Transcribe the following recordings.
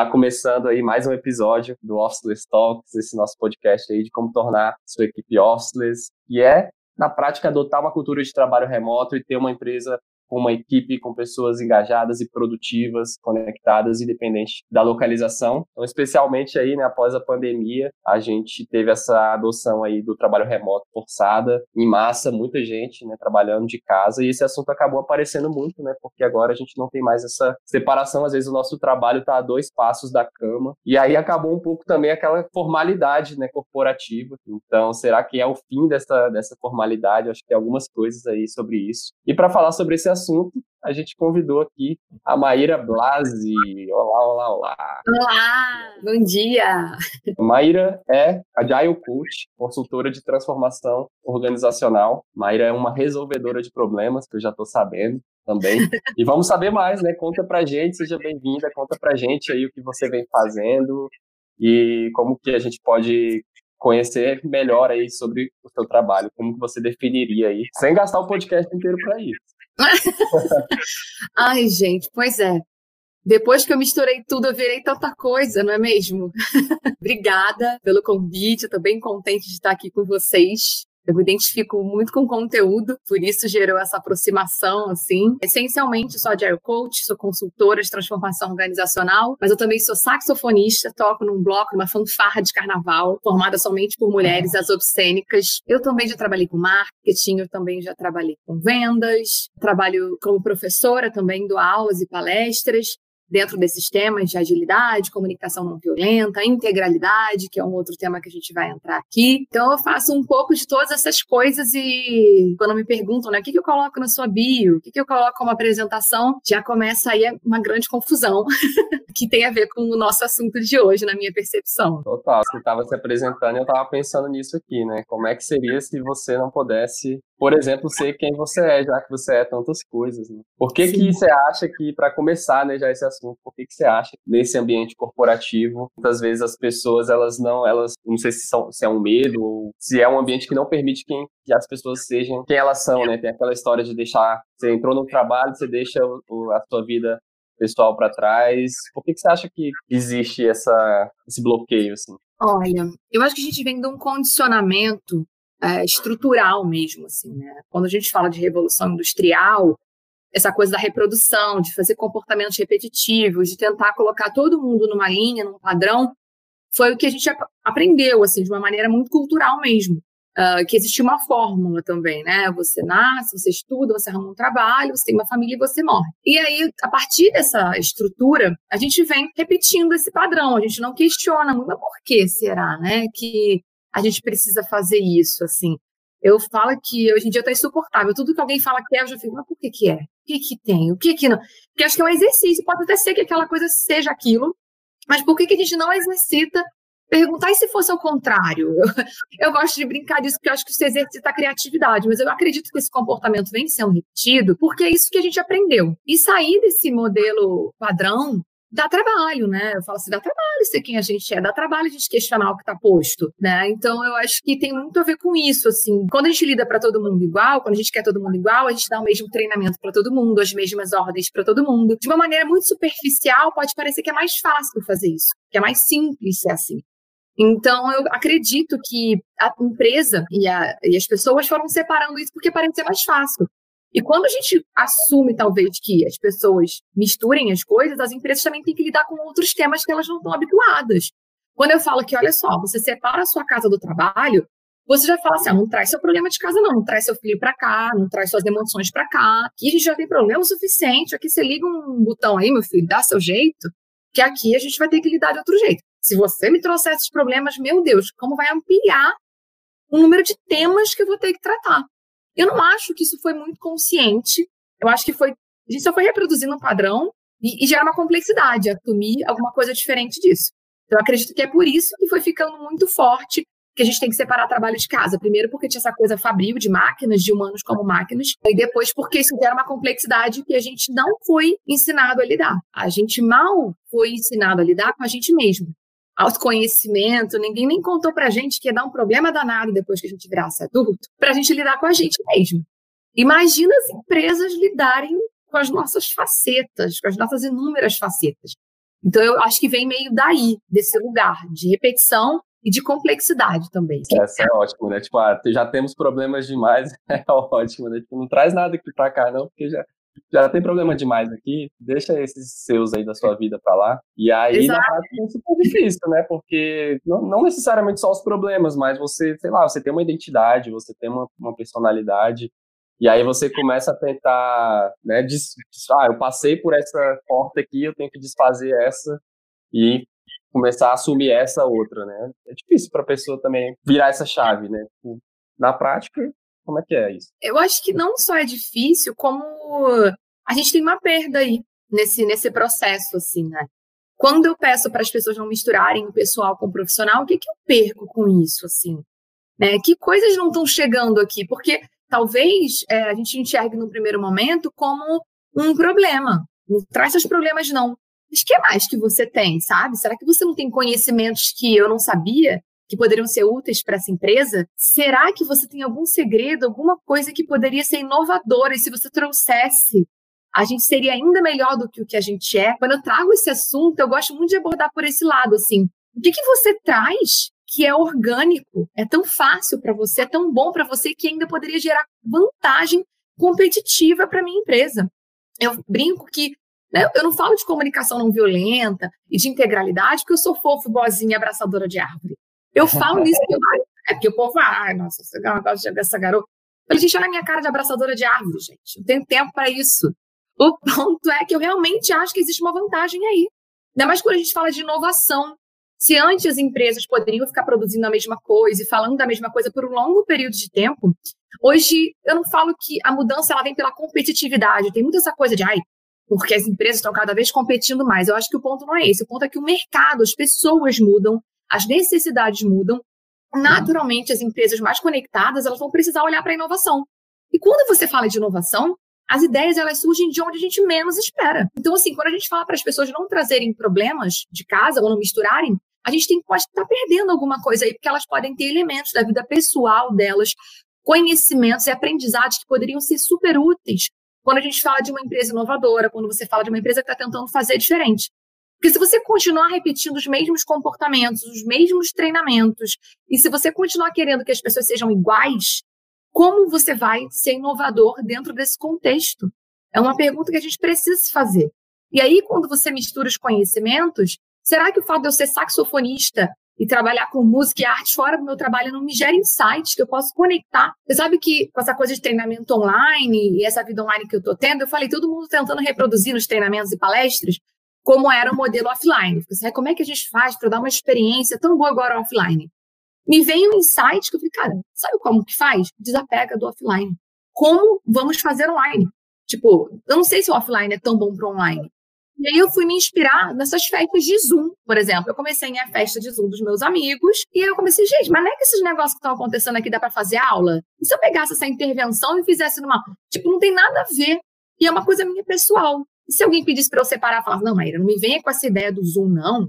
está começando aí mais um episódio do Officeless Talks, esse nosso podcast aí de como tornar sua equipe officeless, e é, na prática, adotar uma cultura de trabalho remoto e ter uma empresa com uma equipe com pessoas engajadas e produtivas, conectadas, independente da localização. Então, especialmente aí, né, após a pandemia, a gente teve essa adoção aí do trabalho remoto forçada, em massa, muita gente, né, trabalhando de casa, e esse assunto acabou aparecendo muito, né, porque agora a gente não tem mais essa separação, às vezes o nosso trabalho está a dois passos da cama, e aí acabou um pouco também aquela formalidade, né, corporativa. Então, será que é o fim dessa, dessa formalidade? Acho que tem algumas coisas aí sobre isso. E para falar sobre esse assunto, assunto, a gente convidou aqui a Maíra Blasi. Olá, olá, olá. Olá, bom dia. Maíra é Agile Coach, consultora de transformação organizacional. Maíra é uma resolvedora de problemas, que eu já estou sabendo também. E vamos saber mais, né? Conta pra gente, seja bem-vinda, conta pra gente aí o que você vem fazendo e como que a gente pode conhecer melhor aí sobre o seu trabalho, como que você definiria aí, sem gastar o podcast inteiro para isso. Ai, gente, pois é. Depois que eu misturei tudo, eu virei tanta coisa, não é mesmo? Obrigada pelo convite, eu tô bem contente de estar aqui com vocês. Eu me identifico muito com conteúdo, por isso gerou essa aproximação, assim. Essencialmente, sou agile coach, sou consultora de transformação organizacional, mas eu também sou saxofonista, toco num bloco, numa fanfarra de carnaval, formada somente por mulheres, as obscênicas. Eu também já trabalhei com marketing, eu também já trabalhei com vendas, trabalho como professora também, dou aulas e palestras dentro desses temas de agilidade, comunicação não violenta, integralidade, que é um outro tema que a gente vai entrar aqui. Então, eu faço um pouco de todas essas coisas e quando me perguntam, né, o que, que eu coloco na sua bio, o que, que eu coloco como apresentação, já começa aí uma grande confusão que tem a ver com o nosso assunto de hoje, na minha percepção. Total, você estava se apresentando e eu estava pensando nisso aqui, né? Como é que seria se você não pudesse por exemplo, ser quem você é, já que você é tantas coisas. Né? Por que, que você acha que, para começar né, já esse assunto, por que, que você acha que nesse ambiente corporativo, muitas vezes as pessoas, elas não, elas, não sei se, são, se é um medo ou se é um ambiente que não permite quem, que as pessoas sejam quem elas são, né? Tem aquela história de deixar, você entrou no trabalho, você deixa o, a sua vida pessoal para trás. Por que, que você acha que existe essa, esse bloqueio, assim? Olha, eu acho que a gente vem de um condicionamento é, estrutural mesmo, assim, né? Quando a gente fala de revolução industrial, essa coisa da reprodução, de fazer comportamentos repetitivos, de tentar colocar todo mundo numa linha, num padrão, foi o que a gente aprendeu, assim, de uma maneira muito cultural mesmo. Uh, que existia uma fórmula também, né? Você nasce, você estuda, você arruma um trabalho, você tem uma família e você morre. E aí, a partir dessa estrutura, a gente vem repetindo esse padrão, a gente não questiona muito, mas por que será, né? Que a gente precisa fazer isso, assim. Eu falo que hoje em dia está insuportável. Tudo que alguém fala que é, eu já fico, mas por que que é? O que que tem? O que que não? Porque acho que é um exercício. Pode até ser que aquela coisa seja aquilo, mas por que que a gente não exercita perguntar e se fosse ao contrário? Eu, eu gosto de brincar disso porque eu acho que isso exercita a criatividade, mas eu acredito que esse comportamento vem sendo repetido porque é isso que a gente aprendeu. E sair desse modelo padrão dá trabalho, né? Eu falo assim, dá trabalho ser quem a gente é, dá trabalho a gente questionar o que está posto, né? Então eu acho que tem muito a ver com isso, assim. Quando a gente lida para todo mundo igual, quando a gente quer todo mundo igual, a gente dá o mesmo treinamento para todo mundo, as mesmas ordens para todo mundo. De uma maneira muito superficial, pode parecer que é mais fácil fazer isso, que é mais simples ser assim. Então, eu acredito que a empresa e, a, e as pessoas foram separando isso porque parece ser mais fácil. E quando a gente assume, talvez, que as pessoas misturem as coisas, as empresas também têm que lidar com outros temas que elas não estão habituadas. Quando eu falo que, olha só, você separa a sua casa do trabalho, você já fala assim, ah, não traz seu problema de casa não, não traz seu filho para cá, não traz suas emoções para cá. Aqui a gente já tem problema suficiente, aqui você liga um botão aí, meu filho, dá seu jeito, que aqui a gente vai ter que lidar de outro jeito. Se você me trouxer esses problemas, meu Deus, como vai ampliar o número de temas que eu vou ter que tratar? Eu não acho que isso foi muito consciente. Eu acho que foi. A gente só foi reproduzindo um padrão e, e gera uma complexidade, assumir alguma coisa diferente disso. Então, eu acredito que é por isso que foi ficando muito forte que a gente tem que separar trabalho de casa. Primeiro, porque tinha essa coisa fabril de máquinas, de humanos como máquinas, e depois, porque isso gera uma complexidade que a gente não foi ensinado a lidar. A gente mal foi ensinado a lidar com a gente mesmo autoconhecimento, ninguém nem contou pra gente que ia dar um problema danado depois que a gente virasse adulto, pra gente lidar com a gente mesmo. Imagina as empresas lidarem com as nossas facetas, com as nossas inúmeras facetas. Então, eu acho que vem meio daí, desse lugar de repetição e de complexidade também. Essa é ótimo, né? Tipo, ah, já temos problemas demais, é ótimo, né? Tipo, não traz nada aqui pra cá, não, porque já, já tem problema demais aqui, deixa esses seus aí da sua vida pra lá. E aí, Exato. na prática, é super difícil, né? Porque não, não, necessariamente só os problemas, mas você, sei lá, você tem uma identidade, você tem uma, uma personalidade, e aí você começa a tentar, né, ah, eu passei por essa porta aqui, eu tenho que desfazer essa e começar a assumir essa outra, né? É difícil para a pessoa também virar essa chave, né? Tipo, na prática, como é que é isso? Eu acho que não só é difícil, como a gente tem uma perda aí nesse, nesse processo, assim, né? Quando eu peço para as pessoas não misturarem o pessoal com o profissional, o que, que eu perco com isso, assim? Né? Que coisas não estão chegando aqui? Porque talvez é, a gente enxergue no primeiro momento como um problema. Não traz seus problemas, não. Mas que mais que você tem, sabe? Será que você não tem conhecimentos que eu não sabia que poderiam ser úteis para essa empresa? Será que você tem algum segredo, alguma coisa que poderia ser inovadora e se você trouxesse, a gente seria ainda melhor do que o que a gente é? Quando eu trago esse assunto, eu gosto muito de abordar por esse lado, assim. O que, que você traz que é orgânico, é tão fácil para você, é tão bom para você que ainda poderia gerar vantagem competitiva para minha empresa. Eu brinco que né, eu não falo de comunicação não violenta e de integralidade porque eu sou fofo, boazinha, abraçadora de árvore. Eu falo isso porque, é porque o povo, ah, nossa, você gosta dessa garota. Eu falei, gente, olha a minha cara de abraçadora de árvore, gente. Eu tenho tempo para isso. O ponto é que eu realmente acho que existe uma vantagem aí. Ainda mais quando a gente fala de inovação. Se antes as empresas poderiam ficar produzindo a mesma coisa e falando da mesma coisa por um longo período de tempo, hoje eu não falo que a mudança ela vem pela competitividade. Tem muita essa coisa de, ai, porque as empresas estão cada vez competindo mais. Eu acho que o ponto não é esse. O ponto é que o mercado, as pessoas mudam, as necessidades mudam. Naturalmente, as empresas mais conectadas, elas vão precisar olhar para a inovação. E quando você fala de inovação, as ideias elas surgem de onde a gente menos espera. Então, assim, quando a gente fala para as pessoas não trazerem problemas de casa ou não misturarem, a gente tem, pode estar perdendo alguma coisa aí, porque elas podem ter elementos da vida pessoal delas, conhecimentos e aprendizados que poderiam ser super úteis quando a gente fala de uma empresa inovadora, quando você fala de uma empresa que está tentando fazer diferente. Porque se você continuar repetindo os mesmos comportamentos, os mesmos treinamentos, e se você continuar querendo que as pessoas sejam iguais, como você vai ser inovador dentro desse contexto? É uma pergunta que a gente precisa fazer. E aí, quando você mistura os conhecimentos, Será que o fato de eu ser saxofonista e trabalhar com música e arte fora do meu trabalho não me gera insights que eu posso conectar? Você sabe que com essa coisa de treinamento online e essa vida online que eu tô tendo, eu falei todo mundo tentando reproduzir nos treinamentos e palestras como era o modelo offline. Assim, como é que a gente faz para dar uma experiência tão boa agora offline? Me veio um insight que eu falei, cara, sabe como que faz? Desapega do offline. Como vamos fazer online? Tipo, eu não sei se o offline é tão bom para online, e aí eu fui me inspirar nessas festas de Zoom, por exemplo. Eu comecei a festa de Zoom dos meus amigos e eu comecei, gente, mas não é que esses negócios que estão acontecendo aqui dá para fazer aula? E se eu pegasse essa intervenção e fizesse numa. Tipo, não tem nada a ver. E é uma coisa minha pessoal. E se alguém pedisse para eu separar, falar, não, Maíra, não me venha com essa ideia do Zoom, não.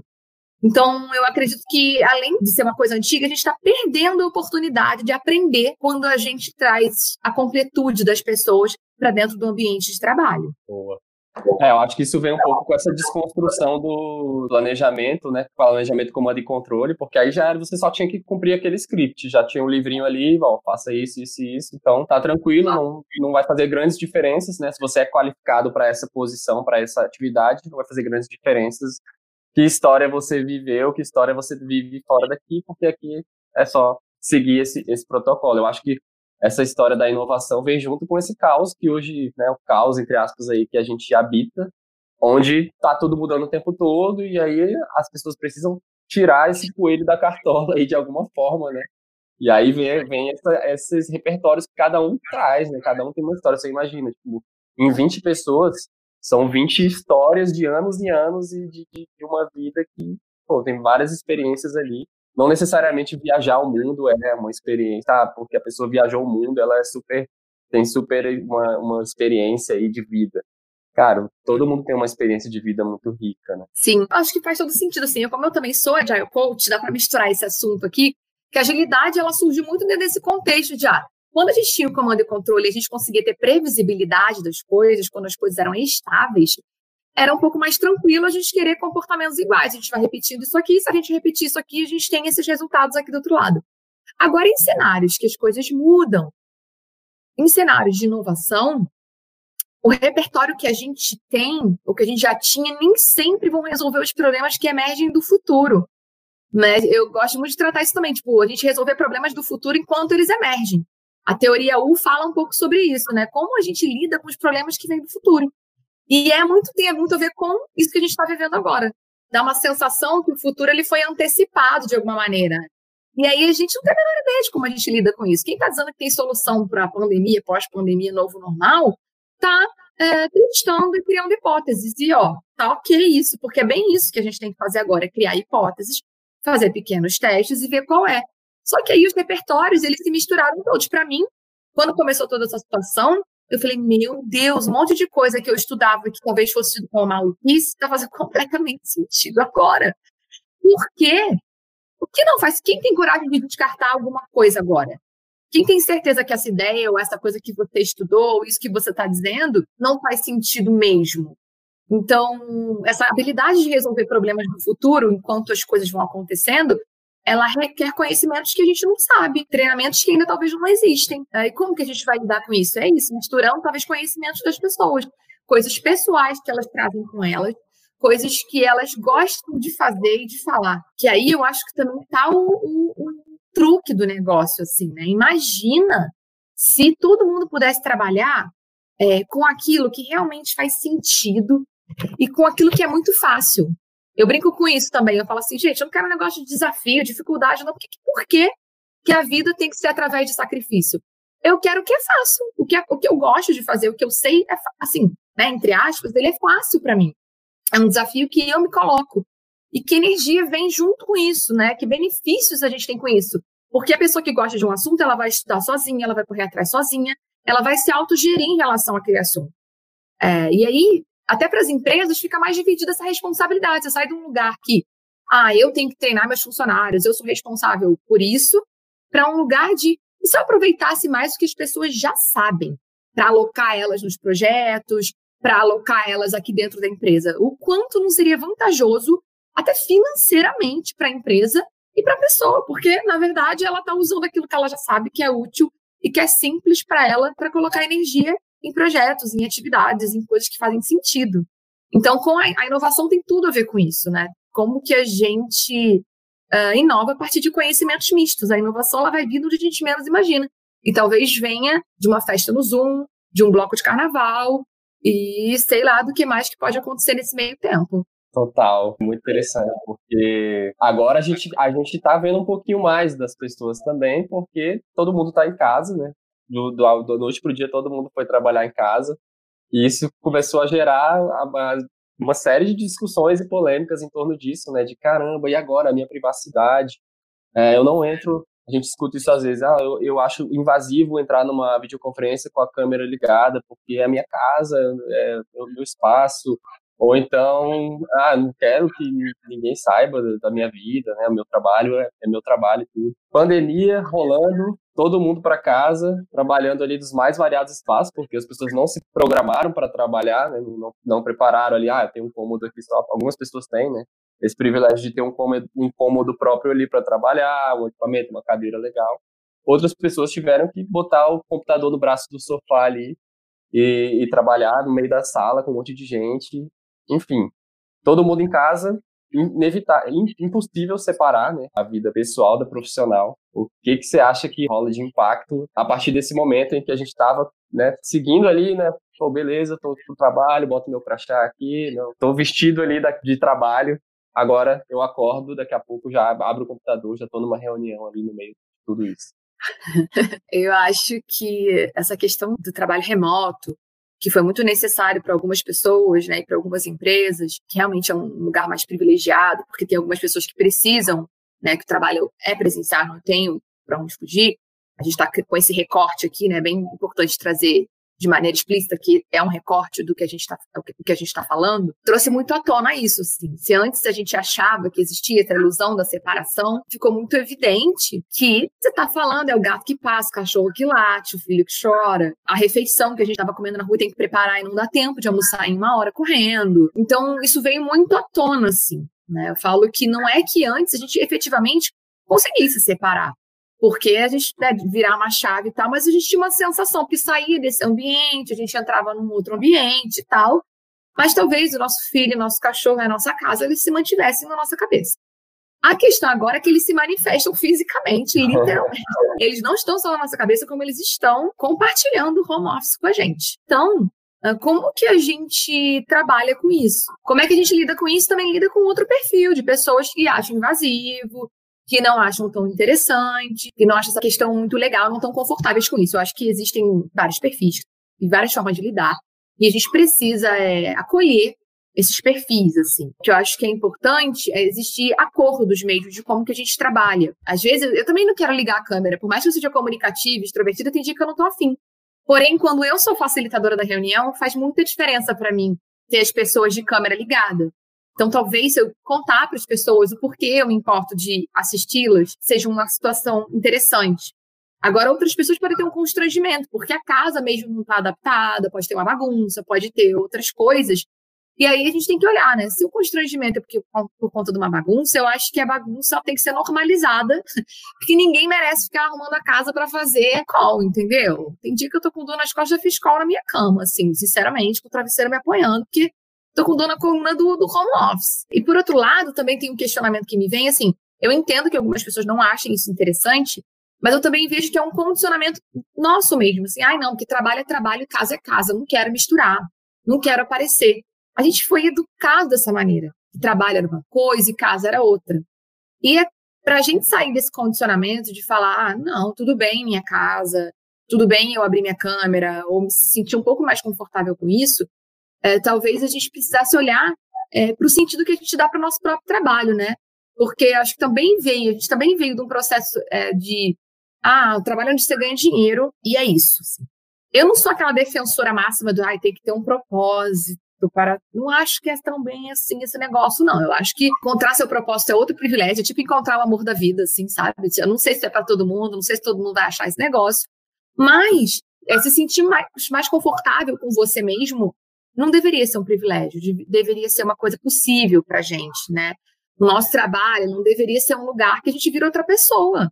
Então, eu acredito que, além de ser uma coisa antiga, a gente está perdendo a oportunidade de aprender quando a gente traz a completude das pessoas para dentro do ambiente de trabalho. Boa. É, eu acho que isso vem um pouco com essa desconstrução do planejamento, né? Planejamento, comando e controle, porque aí já você só tinha que cumprir aquele script, já tinha um livrinho ali, ó, faça isso, isso e isso, então tá tranquilo, não, não vai fazer grandes diferenças, né? Se você é qualificado para essa posição, para essa atividade, não vai fazer grandes diferenças. Que história você viveu, que história você vive fora daqui, porque aqui é só seguir esse, esse protocolo. Eu acho que essa história da inovação vem junto com esse caos que hoje, né, o caos, entre aspas, aí, que a gente habita, onde está tudo mudando o tempo todo e aí as pessoas precisam tirar esse coelho da cartola aí de alguma forma, né? E aí vem, vem essa, esses repertórios que cada um traz, né? Cada um tem uma história, você imagina, tipo, em 20 pessoas, são 20 histórias de anos e anos e de, de uma vida que, pô, tem várias experiências ali não necessariamente viajar o mundo é uma experiência, tá? porque a pessoa viajou o mundo, ela é super, tem super uma, uma experiência aí de vida. Cara, todo mundo tem uma experiência de vida muito rica, né? Sim, acho que faz todo sentido, assim. Como eu também sou agile coach, dá para misturar esse assunto aqui, que a agilidade, ela surge muito dentro desse contexto de, ah, quando a gente tinha o comando e controle, a gente conseguia ter previsibilidade das coisas, quando as coisas eram estáveis, era um pouco mais tranquilo a gente querer comportamentos iguais. A gente vai repetindo isso aqui, se a gente repetir isso aqui, a gente tem esses resultados aqui do outro lado. Agora, em cenários que as coisas mudam, em cenários de inovação, o repertório que a gente tem, o que a gente já tinha, nem sempre vão resolver os problemas que emergem do futuro. Né? Eu gosto muito de tratar isso também, tipo, a gente resolver problemas do futuro enquanto eles emergem. A teoria U fala um pouco sobre isso, né? Como a gente lida com os problemas que vêm do futuro. E é muito, tem muito a ver com isso que a gente está vivendo agora. Dá uma sensação que o futuro ele foi antecipado de alguma maneira. E aí a gente não tem a menor ideia de como a gente lida com isso. Quem está dizendo que tem solução para a pandemia, pós-pandemia, novo normal, está é, testando e criando hipóteses. E, ó, tá ok isso, porque é bem isso que a gente tem que fazer agora, é criar hipóteses, fazer pequenos testes e ver qual é. Só que aí os repertórios, eles se misturaram todos. Para mim, quando começou toda essa situação, eu falei, meu Deus, um monte de coisa que eu estudava que talvez fosse uma maluquice, está fazendo completamente sentido agora. Por quê? O que não faz? Quem tem coragem de descartar alguma coisa agora? Quem tem certeza que essa ideia ou essa coisa que você estudou, ou isso que você está dizendo, não faz sentido mesmo? Então, essa habilidade de resolver problemas no futuro, enquanto as coisas vão acontecendo, ela requer conhecimentos que a gente não sabe, treinamentos que ainda talvez não existem. E como que a gente vai lidar com isso? É isso, misturando talvez conhecimentos das pessoas, coisas pessoais que elas trazem com elas, coisas que elas gostam de fazer e de falar. Que aí eu acho que também está o, o, o, truque do negócio, assim, né? Imagina se todo mundo pudesse trabalhar é, com aquilo que realmente faz sentido e com aquilo que é muito fácil. Eu brinco com isso também. Eu falo assim, gente, eu não quero um negócio de desafio, dificuldade, não. Porque, por que, que a vida tem que ser através de sacrifício? Eu quero o que é fácil, o que, é, o que eu gosto de fazer, o que eu sei é assim, né, entre aspas, ele é fácil para mim. É um desafio que eu me coloco. E que energia vem junto com isso, né? Que benefícios a gente tem com isso? Porque a pessoa que gosta de um assunto, ela vai estudar sozinha, ela vai correr atrás sozinha, ela vai se autogerir em relação àquele assunto. É, e aí, até para as empresas, fica mais dividida essa responsabilidade. Você sai de um lugar que, ah, eu tenho que treinar meus funcionários, eu sou responsável por isso, para um lugar de. E se eu aproveitasse mais o que as pessoas já sabem, para alocar elas nos projetos, para alocar elas aqui dentro da empresa? O quanto não seria vantajoso, até financeiramente, para a empresa e para a pessoa, porque, na verdade, ela está usando aquilo que ela já sabe que é útil e que é simples para ela para colocar energia em projetos, em atividades, em coisas que fazem sentido. Então, com a, a inovação tem tudo a ver com isso, né? Como que a gente uh, inova a partir de conhecimentos mistos. A inovação ela vai vindo onde a gente menos imagina. E talvez venha de uma festa no Zoom, de um bloco de carnaval, e sei lá do que mais que pode acontecer nesse meio tempo. Total, muito interessante, porque agora a gente a gente tá vendo um pouquinho mais das pessoas também, porque todo mundo está em casa, né? Do, do, do noite pro dia todo mundo foi trabalhar em casa. E isso começou a gerar uma série de discussões e polêmicas em torno disso, né? De caramba, e agora a minha privacidade? É, eu não entro. A gente escuta isso às vezes. Ah, eu, eu acho invasivo entrar numa videoconferência com a câmera ligada, porque é a minha casa, é, é o meu espaço. Ou então, ah, não quero que ninguém saiba da minha vida, né? O meu trabalho é, é meu trabalho e tudo. Pandemia rolando, todo mundo para casa, trabalhando ali dos mais variados espaços, porque as pessoas não se programaram para trabalhar, né? não, não prepararam ali, ah, tem um cômodo aqui só. Algumas pessoas têm, né? Esse privilégio de ter um cômodo, um cômodo próprio ali para trabalhar, um equipamento, uma cadeira legal. Outras pessoas tiveram que botar o computador no braço do sofá ali e, e trabalhar no meio da sala com um monte de gente. Enfim, todo mundo em casa inevitável, impossível separar né, a vida pessoal da profissional. O que, que você acha que rola de impacto a partir desse momento em que a gente estava né, seguindo ali, né? Pô, beleza, tô pro trabalho, boto meu crachá aqui, não, tô vestido ali de trabalho. Agora eu acordo, daqui a pouco já abro o computador, já tô numa reunião ali no meio de tudo isso. eu acho que essa questão do trabalho remoto, que foi muito necessário para algumas pessoas, né, e para algumas empresas, que realmente é um lugar mais privilegiado, porque tem algumas pessoas que precisam, né, que o trabalho é presencial, não tem para onde fugir. A gente está com esse recorte aqui, né, bem importante trazer de maneira explícita, que é um recorte do que a gente está está falando, trouxe muito à tona isso. Assim. Se antes a gente achava que existia essa ilusão da separação, ficou muito evidente que você está falando é o gato que passa, o cachorro que late, o filho que chora, a refeição que a gente estava comendo na rua tem que preparar e não dá tempo de almoçar em uma hora correndo. Então, isso veio muito à tona, assim. Né? Eu falo que não é que antes a gente efetivamente conseguisse separar porque a gente né, virar uma chave e tal, mas a gente tinha uma sensação que saía desse ambiente, a gente entrava num outro ambiente e tal, mas talvez o nosso filho, o nosso cachorro, a nossa casa, eles se mantivessem na nossa cabeça. A questão agora é que eles se manifestam fisicamente, literalmente. Eles não estão só na nossa cabeça, como eles estão compartilhando o home office com a gente. Então, ah, como que a gente trabalha com isso? Como é que a gente lida com isso? Também lida com outro perfil de pessoas que acham invasivo, que não acham tão interessante, que não acham essa questão muito legal, não estão confortáveis com isso. Eu acho que existem vários perfis e várias formas de lidar. E a gente precisa é, acolher esses perfis, assim. O que eu acho que é importante é existir acordos mesmo de como que a gente trabalha. Às vezes, eu também não quero ligar a câmera, por mais que eu seja comunicativa, extrovertida, tem dia que eu não tô afim. Porém, quando eu sou facilitadora da reunião, faz muita diferença para mim ter as pessoas de câmera ligada. Então, talvez se eu contar para as pessoas o porquê eu me importo de assisti-las, seja uma situação interessante. Agora, outras pessoas podem ter um constrangimento, porque a casa mesmo não está adaptada, pode ter uma bagunça, pode ter outras coisas. E aí a gente tem que olhar, né? Se o constrangimento é porque, por conta de uma bagunça, eu acho que a bagunça tem que ser normalizada, porque ninguém merece ficar arrumando a casa para fazer call, entendeu? Tem dia que eu tô com dor nas costas, eu fiz call na minha cama, assim, sinceramente, com o travesseiro me apoiando, porque tô com dor na coluna do, do home office. E por outro lado, também tem um questionamento que me vem, assim, eu entendo que algumas pessoas não achem isso interessante, mas eu também vejo que é um condicionamento nosso mesmo, assim, ai não, porque trabalho é trabalho casa é casa, não quero misturar, não quero aparecer. A gente foi educado dessa maneira, que trabalho era uma coisa e casa era outra. E é para a gente sair desse condicionamento de falar, ah, não, tudo bem minha casa, tudo bem eu abrir minha câmera, ou me sentir um pouco mais confortável com isso, é, talvez a gente precisasse olhar é, para o sentido que a gente dá para o nosso próprio trabalho, né? Porque acho que também veio, a gente também veio de um processo é, de ah, o trabalho onde você ganha dinheiro e é isso. Assim. Eu não sou aquela defensora máxima do ah, tem que ter um propósito para. Não acho que é tão bem assim esse negócio, não. Eu acho que encontrar seu propósito é outro privilégio, é tipo encontrar o amor da vida, assim, sabe? Eu não sei se é para todo mundo, não sei se todo mundo vai achar esse negócio, mas é se sentir mais, mais confortável com você mesmo não deveria ser um privilégio, deveria ser uma coisa possível para a gente, né? O nosso trabalho não deveria ser um lugar que a gente vira outra pessoa.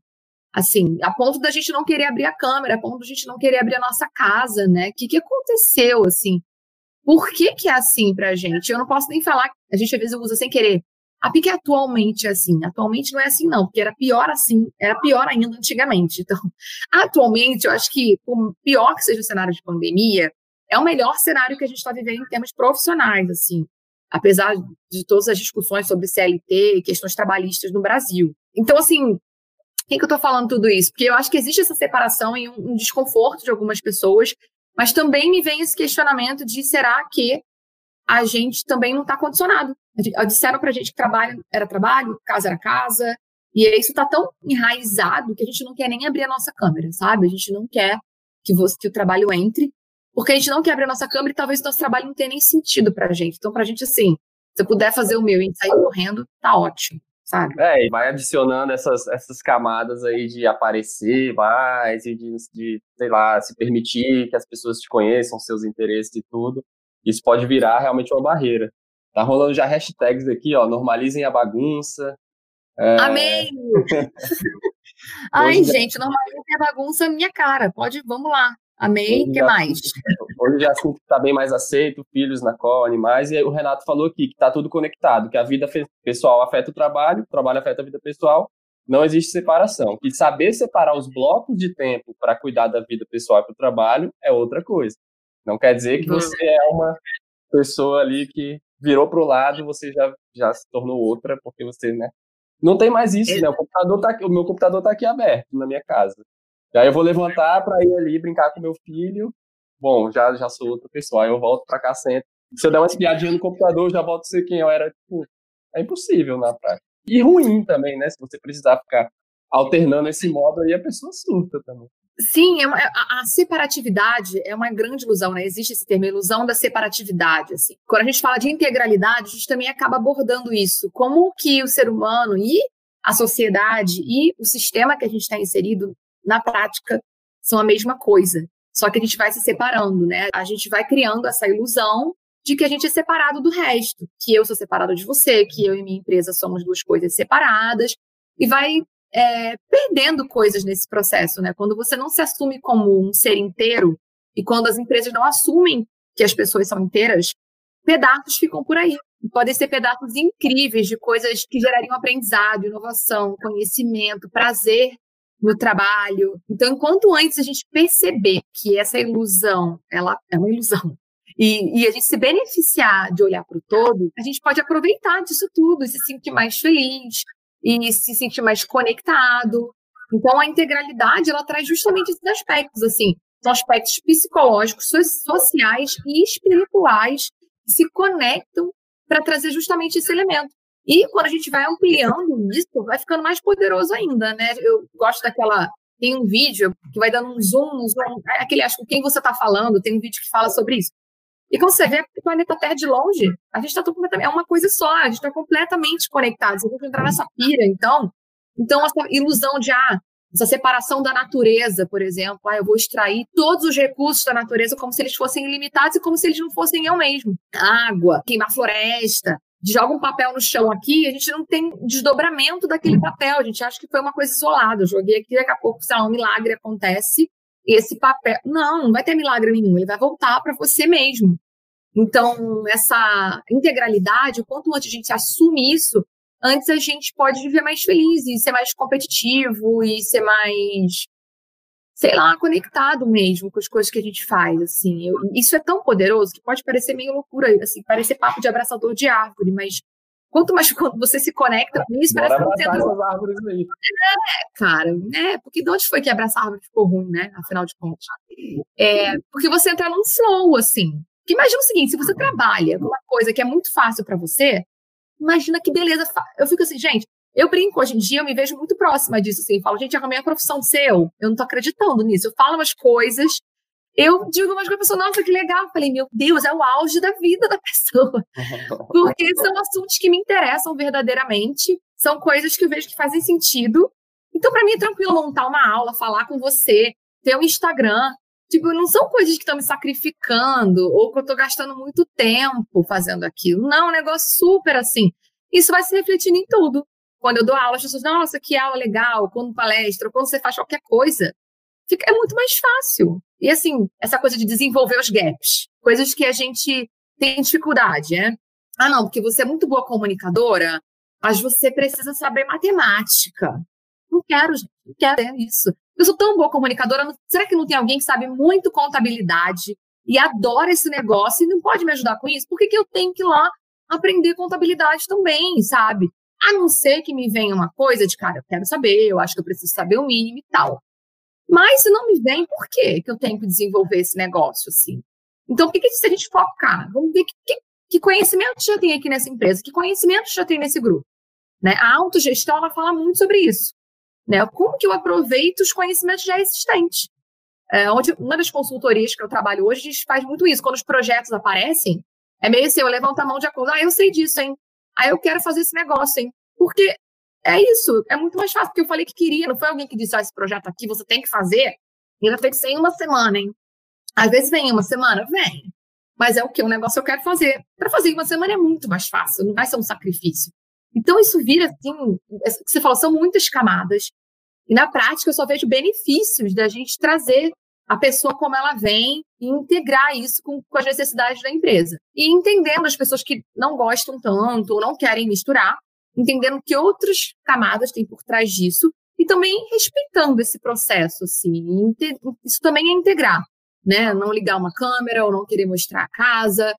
Assim, a ponto da gente não querer abrir a câmera, a ponto da gente não querer abrir a nossa casa, né? O que, que aconteceu, assim? Por que, que é assim pra gente? Eu não posso nem falar, a gente às vezes usa sem querer. A que atualmente é assim. Atualmente não é assim, não, porque era pior assim, era pior ainda antigamente. Então, atualmente, eu acho que, por pior que seja o cenário de pandemia, é o melhor cenário que a gente está vivendo em termos profissionais, assim, apesar de todas as discussões sobre CLT e questões trabalhistas no Brasil. Então, assim, por que, eu estou falando tudo isso? Porque eu acho que existe essa separação e um, um desconforto de algumas pessoas, mas também me vem esse questionamento de será que a gente também não está condicionado? Disseram para a gente que trabalho era trabalho, casa era casa, e isso está tão enraizado que a gente não quer nem abrir a nossa câmera, sabe? A gente não quer que, você, que o trabalho entre porque a gente não quer abrir a nossa câmera e talvez o nosso trabalho não tenha nem sentido pra gente. Então, pra gente, assim, se eu puder fazer o meu e sair correndo, tá ótimo, sabe? É, e vai adicionando essas, essas camadas aí de aparecer mais e de, de, sei lá, se permitir que as pessoas te conheçam, seus interesses e tudo. Isso pode virar realmente uma barreira. Tá rolando já hashtags aqui, ó, normalizem a bagunça. É... Amém! Ai, gente, normalizem a bagunça minha cara. Pode, vamos lá. Amei, o que mais? Hoje já sinto que está bem mais aceito, filhos na call, animais, e o Renato falou aqui que está tudo conectado, que a vida pessoal afeta o trabalho, o trabalho afeta a vida pessoal, não existe separação. Que saber separar os blocos de tempo para cuidar da vida pessoal e para o trabalho é outra coisa. Não quer dizer que você é uma pessoa ali que virou para o lado e você já, já se tornou outra, porque você, né? Não tem mais isso, né? O, computador tá, o meu computador está aqui aberto na minha casa. E aí eu vou levantar para ir ali brincar com meu filho. Bom, já, já sou outra pessoa. Aí eu volto para cá sempre. Se eu der uma espiadinha no computador, eu já volto a ser quem eu era. Tipo, é impossível na prática. E ruim também, né? Se você precisar ficar alternando esse modo aí, a pessoa surta também. Sim, é uma, a, a, separatividade é uma grande ilusão, né? Existe esse termo, ilusão da separatividade, assim. Quando a gente fala de integralidade, a gente também acaba abordando isso. Como que o ser humano e a sociedade e o sistema que a gente está inserido, na prática, são a mesma coisa. Só que a gente vai se separando, né? A gente vai criando essa ilusão de que a gente é separado do resto, que eu sou separado de você, que eu e minha empresa somos duas coisas separadas, e vai é, perdendo coisas nesse processo, né? Quando você não se assume como um ser inteiro e quando as empresas não assumem que as pessoas são inteiras, pedaços ficam por aí. E podem ser pedaços incríveis de coisas que gerariam aprendizado, inovação, conhecimento, prazer no trabalho. Então, enquanto antes a gente perceber que essa ilusão, ela é uma ilusão, e, e a gente se beneficiar de olhar para o todo, a gente pode aproveitar disso tudo e se sentir mais feliz, e se sentir mais conectado. Então, a integralidade, ela traz justamente esses aspectos, assim, são aspectos psicológicos, sociais e espirituais que se conectam para trazer justamente esse elemento. E quando a gente vai ampliando isso, vai ficando mais poderoso ainda, né? Eu gosto daquela. Tem um vídeo que vai dando um zoom, um zoom aquele, acho que quem você está falando, tem um vídeo que fala sobre isso. E quando você vê o planeta Terra de longe, a gente está completamente. É uma coisa só, a gente está completamente conectado. Você tem que entrar nessa pira, então. Então, essa ilusão de, ah, essa separação da natureza, por exemplo, ah, eu vou extrair todos os recursos da natureza como se eles fossem ilimitados e como se eles não fossem eu mesmo. Água, queimar floresta, joga um papel no chão aqui, a gente não tem desdobramento daquele papel, a gente acha que foi uma coisa isolada. Eu joguei aqui, daqui a pouco, sei lá, um milagre acontece esse papel. Não, não vai ter milagre nenhum, ele vai voltar para você mesmo. Então, essa integralidade, o quanto antes a gente assume isso, antes a gente pode viver mais feliz e ser mais competitivo e ser mais, sei lá, conectado mesmo com as coisas que a gente faz, assim. Eu, isso é tão poderoso que pode parecer meio loucura, assim, parecer papo de abraçador de árvore, mas Quanto mais quando você se conecta com isso, Bora parece que você essas árvores aí. É, cara, né? Porque de onde foi que abraçar árvore ficou ruim, né? Afinal de contas. É, porque você entra num flow, assim. Porque imagina o seguinte: se você trabalha com uma coisa que é muito fácil para você, imagina que beleza. Eu fico assim, gente, eu brinco hoje em dia, eu me vejo muito próxima disso, assim. Falo, gente, arrumei a profissão ser eu. Não tô acreditando nisso. Eu falo umas coisas eu digo mais para a pessoa, nossa, que legal. Eu falei, meu Deus, é o auge da vida da pessoa. Porque são assuntos que me interessam verdadeiramente, são coisas que eu vejo que fazem sentido. Então, para mim é tranquilo montar uma aula, falar com você, ter um Instagram. Tipo, não são coisas que estão me sacrificando ou que eu estou gastando muito tempo fazendo aquilo. Não, é um negócio super assim. Isso vai se refletindo em tudo. Quando eu dou aula, as pessoas, nossa, que aula legal. Quando palestra, quando você faz qualquer coisa, fica, é muito mais fácil. E assim, essa coisa de desenvolver os gaps, coisas que a gente tem dificuldade, né? Ah, não, porque você é muito boa comunicadora, mas você precisa saber matemática. Não quero, não quero isso. Eu sou tão boa comunicadora, será que não tem alguém que sabe muito contabilidade e adora esse negócio e não pode me ajudar com isso? Por que, que eu tenho que ir lá aprender contabilidade também, sabe? A não ser que me venha uma coisa de, cara, eu quero saber, eu acho que eu preciso saber o mínimo e tal. Mas se não me vem, por que eu tenho que desenvolver esse negócio assim? Então, por que, que se a gente focar? Vamos ver que, que, que conhecimento já tem aqui nessa empresa, que conhecimento já tem nesse grupo. Né? A autogestão, ela fala muito sobre isso. Né? Como que eu aproveito os conhecimentos já existentes? É, onde, uma das consultorias que eu trabalho hoje, a gente faz muito isso. Quando os projetos aparecem, é meio assim, eu levanto a mão de acordo. Ah, eu sei disso, hein? Ah, eu quero fazer esse negócio, hein? Porque é isso, é muito mais fácil, porque eu falei que queria, não foi alguém que disse, ah, esse projeto aqui você tem que fazer, e ainda tem que ser em uma semana, hein? Às vezes vem em uma semana, vem. Mas é o que? Um negócio eu quero fazer. Para fazer em uma semana é muito mais fácil, não vai ser um sacrifício. Então, isso vira, assim, é, que você falou, são muitas camadas. E na prática, eu só vejo benefícios da gente trazer a pessoa como ela vem e integrar isso com, com as necessidades da empresa. E entendendo as pessoas que não gostam tanto ou não querem misturar, entendendo que outras camadas tem por trás disso e também respeitando esse processo, assim. Isso também é integrar, né? Não ligar uma câmera ou não querer mostrar a casa,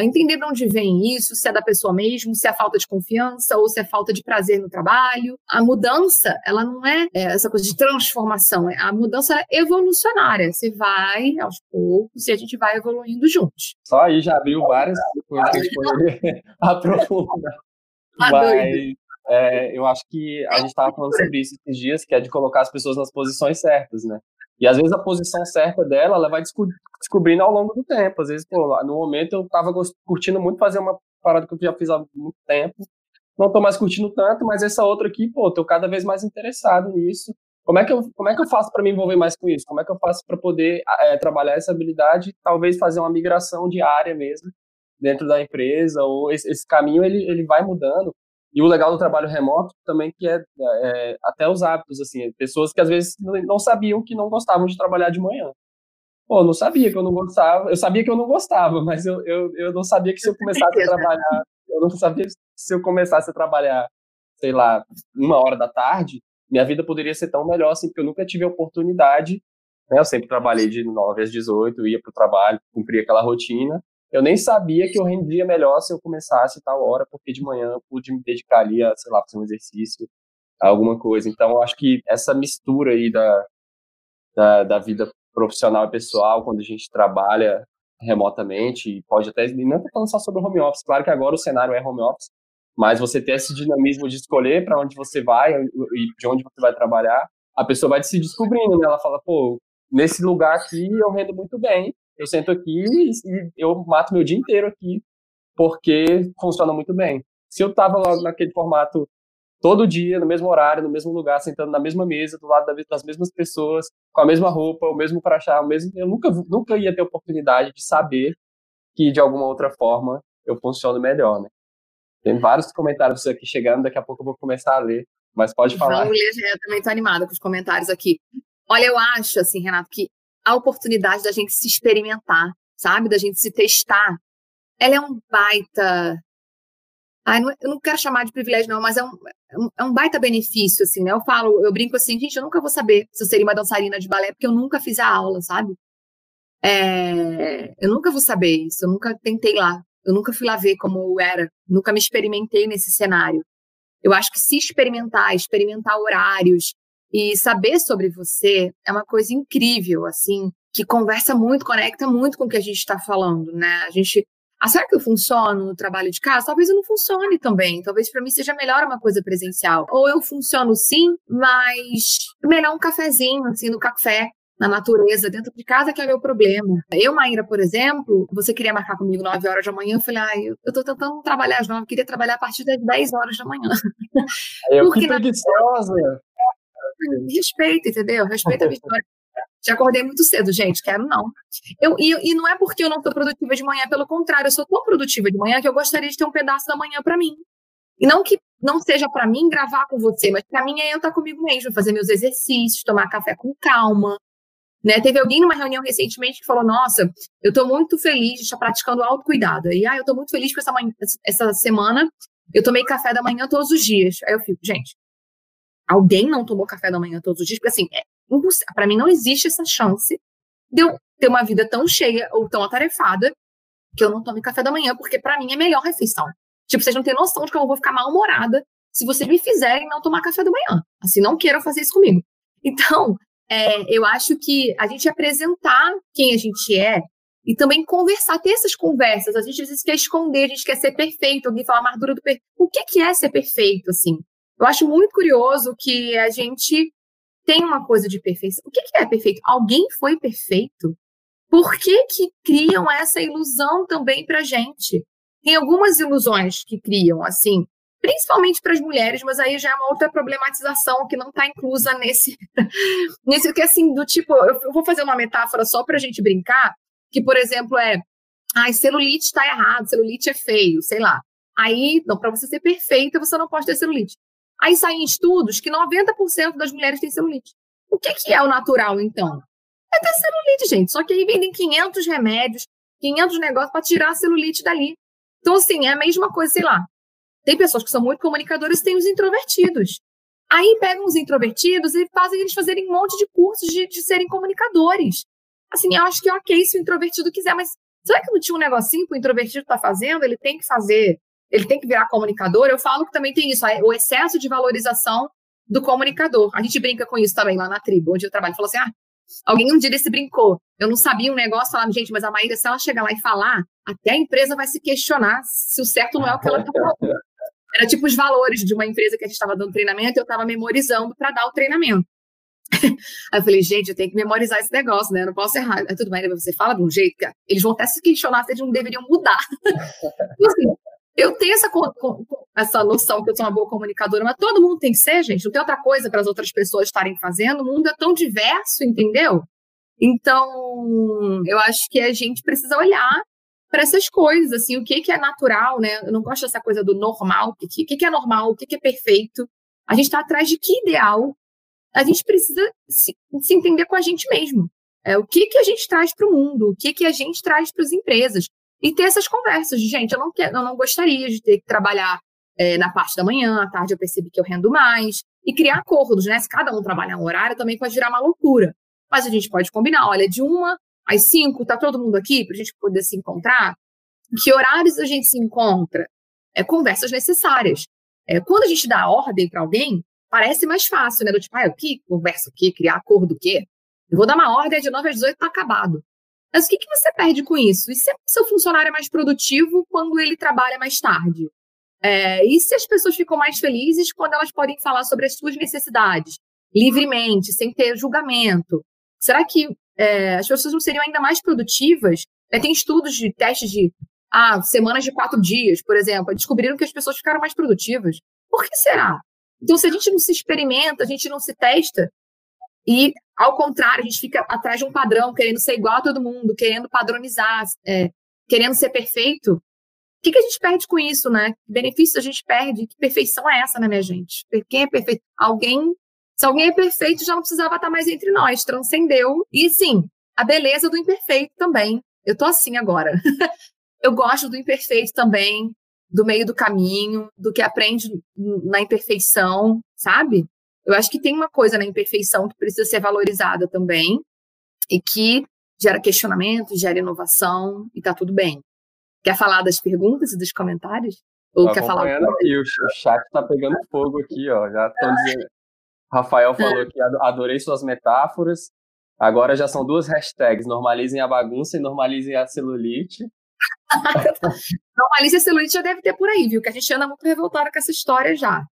entender de onde vem isso, se é da pessoa mesmo, se é falta de confiança ou se é falta de prazer no trabalho. A mudança, ela não é, é essa coisa de transformação, é, a mudança é evolucionária. Você vai aos poucos e a gente vai evoluindo juntos. Só aí já abriu várias coisas que a gente aprofundar. Tá mas, é, eu acho que a gente estava falando sobre isso esses dias, que é de colocar as pessoas nas posições certas, né? E às vezes a posição certa dela, ela vai desco descobrindo ao longo do tempo. Às vezes, pô, no momento eu estava curtindo muito fazer uma parada que eu já fiz há muito tempo. Não estou mais curtindo tanto, mas essa outra aqui, pô, estou cada vez mais interessado nisso. Como é que eu, como é que eu faço para me envolver mais com isso? Como é que eu faço para poder é, trabalhar essa habilidade, talvez fazer uma migração diária mesmo dentro da empresa, ou esse, esse caminho ele, ele vai mudando. E o legal do trabalho remoto também que é, é, até os hábitos, assim, pessoas que às vezes não sabiam que não gostavam de trabalhar de manhã. Pô, não sabia que eu não gostava, eu sabia que eu não gostava, mas eu, eu, eu não sabia que se eu começasse a trabalhar, eu não sabia se eu começasse a trabalhar, sei lá, uma hora da tarde, minha vida poderia ser tão melhor assim, porque eu nunca tive a oportunidade, né? Eu sempre trabalhei de 9 às 18, ia para o trabalho, cumpria aquela rotina. Eu nem sabia que eu rendia melhor se eu começasse tal hora, porque de manhã eu pude me dedicar ali a, sei lá, fazer um exercício, alguma coisa. Então, eu acho que essa mistura aí da, da, da vida profissional e pessoal, quando a gente trabalha remotamente, e pode até, não estou falando só sobre home office, claro que agora o cenário é home office, mas você ter esse dinamismo de escolher para onde você vai e de onde você vai trabalhar, a pessoa vai se descobrindo, né? Ela fala, pô, nesse lugar aqui eu rendo muito bem, eu sento aqui e eu mato meu dia inteiro aqui, porque funciona muito bem. Se eu tava lá naquele formato todo dia, no mesmo horário, no mesmo lugar, sentando na mesma mesa, do lado das mesmas pessoas, com a mesma roupa, o mesmo crachá, o mesmo, eu nunca, nunca ia ter oportunidade de saber que de alguma outra forma eu funciono melhor, né? Tem vários comentários aqui chegando, daqui a pouco eu vou começar a ler, mas pode falar. Vamos ler, eu também estou animada com os comentários aqui. Olha, eu acho, assim, Renato, que a oportunidade da gente se experimentar, sabe? Da gente se testar, ela é um baita. Ai, não, eu não quero chamar de privilégio, não, mas é um, é um é baita benefício, assim, né? Eu falo, eu brinco assim, gente, eu nunca vou saber se eu seria uma dançarina de balé, porque eu nunca fiz a aula, sabe? É, eu nunca vou saber isso, eu nunca tentei lá. Eu nunca fui lá ver como era, nunca me experimentei nesse cenário. Eu acho que se experimentar, experimentar horários e saber sobre você é uma coisa incrível, assim, que conversa muito, conecta muito com o que a gente está falando, né? A gente ah, será que eu funciono no trabalho de casa? Talvez eu não funcione também. Talvez para mim seja melhor uma coisa presencial. Ou eu funciono sim, mas melhor um cafezinho, assim, no café, na natureza, dentro de casa, que é o meu problema. Eu, Maíra, por exemplo, você queria marcar comigo 9 horas da manhã, eu falei, ah, eu, eu tô tentando trabalhar às 9, queria trabalhar a partir das 10 horas da manhã. Eu Porque, que preguiçosa! Respeito, entendeu? Respeito a minha história. Já acordei muito cedo, gente, quero não. Eu, e, e não é porque eu não sou produtiva de manhã, pelo contrário, eu sou tão produtiva de manhã que eu gostaria de ter um pedaço da manhã para mim. E não que não seja para mim gravar com você, mas para mim é eu estar comigo mesmo, fazer meus exercícios, tomar café com calma, né? Teve alguém numa reunião recentemente que falou: Nossa, eu estou muito feliz de estar praticando autocuidado. E ah, eu estou muito feliz com essa, manhã, essa semana. Eu tomei café da manhã todos os dias. Aí eu fico, gente, alguém não tomou café da manhã todos os dias? Porque assim, é para mim não existe essa chance de eu ter uma vida tão cheia ou tão atarefada que eu não tome café da manhã, porque para mim é melhor refeição. Tipo, vocês não têm noção de que eu vou ficar mal-humorada se vocês me fizerem não tomar café da manhã. Assim, não queiram fazer isso comigo. Então, é, eu acho que a gente apresentar quem a gente é e também conversar, ter essas conversas. A gente às vezes quer esconder, a gente quer ser perfeito, alguém fala a amargura do perfeito. O que, que é ser perfeito, assim? Eu acho muito curioso que a gente tem uma coisa de perfeição. O que, que é perfeito? Alguém foi perfeito? Por que, que criam essa ilusão também pra gente? Tem algumas ilusões que criam, assim, principalmente para as mulheres, mas aí já é uma outra problematização que não está inclusa nesse, nesse que assim, do tipo, eu vou fazer uma metáfora só para a gente brincar, que, por exemplo, é, ai, celulite está errado, celulite é feio, sei lá. Aí, não, para você ser perfeita, você não pode ter celulite. Aí saem estudos que 90% das mulheres têm celulite. O que, que é o natural, então? É ter celulite, gente. Só que aí vendem 500 remédios, 500 negócios para tirar a celulite dali. Então, assim, é a mesma coisa, sei lá. Tem pessoas que são muito comunicadoras e tem os introvertidos. Aí pegam os introvertidos e fazem eles fazerem um monte de cursos de, de serem comunicadores. Assim, eu acho que ok se o introvertido quiser, mas será que não tinha um negocinho que o introvertido está fazendo? Ele tem que fazer, ele tem que virar comunicador? Eu falo que também tem isso, o excesso de valorização do comunicador. A gente brinca com isso também lá na tribo, onde eu trabalho. Falou assim: ah, alguém um dia desse brincou. Eu não sabia um negócio, falando, gente, mas a Maíra, se ela chegar lá e falar, até a empresa vai se questionar se o certo não é o que ela está falando. Era tipo os valores de uma empresa que a gente estava dando treinamento, eu estava memorizando para dar o treinamento. Aí eu falei, gente, eu tenho que memorizar esse negócio, né? Eu não posso errar. É tudo bem, você fala de um jeito que eles vão até se questionar se eles não deveriam mudar. Então, assim, eu tenho essa, essa noção que eu sou uma boa comunicadora, mas todo mundo tem que ser, gente. Não tem outra coisa para as outras pessoas estarem fazendo. O mundo é tão diverso, entendeu? Então, eu acho que a gente precisa olhar para essas coisas, assim, o que, que é natural, né? Eu não gosto dessa coisa do normal, o que, que, que é normal, o que, que é perfeito. A gente está atrás de que ideal a gente precisa se, se entender com a gente mesmo. É, o que, que a gente traz para o mundo, o que, que a gente traz para as empresas. E ter essas conversas de, gente, eu não, quero, eu não gostaria de ter que trabalhar é, na parte da manhã, à tarde eu percebi que eu rendo mais, e criar acordos, né? Se cada um trabalhar um horário, também pode virar uma loucura. Mas a gente pode combinar, olha, de uma às cinco, tá todo mundo aqui para a gente poder se encontrar? Que horários a gente se encontra? É, conversas necessárias. É, quando a gente dá ordem para alguém, parece mais fácil, né? Do tipo, ah, o que conversa o quê? Criar acordo do quê? Eu vou dar uma ordem de 9 às 18 tá acabado. Mas o que, que você perde com isso? E se o seu funcionário é mais produtivo quando ele trabalha mais tarde? É, e se as pessoas ficam mais felizes quando elas podem falar sobre as suas necessidades, livremente, sem ter julgamento? Será que é, as pessoas não seriam ainda mais produtivas? É, tem estudos de testes de ah, semanas de quatro dias, por exemplo, descobriram que as pessoas ficaram mais produtivas. Por que será? Então, se a gente não se experimenta, a gente não se testa, e, ao contrário, a gente fica atrás de um padrão, querendo ser igual a todo mundo, querendo padronizar, é, querendo ser perfeito, o que, que a gente perde com isso, né? Que benefício a gente perde? Que perfeição é essa, né, minha gente? Quem é perfeito? Alguém, se alguém é perfeito, já não precisava estar mais entre nós, transcendeu. E, sim, a beleza do imperfeito também. Eu tô assim agora. eu gosto do imperfeito também do meio do caminho, do que aprende na imperfeição, sabe? Eu acho que tem uma coisa na imperfeição que precisa ser valorizada também e que gera questionamento, gera inovação e tá tudo bem. Quer falar das perguntas e dos comentários? Ou tô quer falar aqui, o chat tá pegando fogo aqui, ó. Já tô dizendo. Rafael falou que adorei suas metáforas. Agora já são duas hashtags, normalizem a bagunça e normalizem a celulite. então, a Celulite já deve ter por aí, viu? Que a gente anda muito revoltada com essa história já.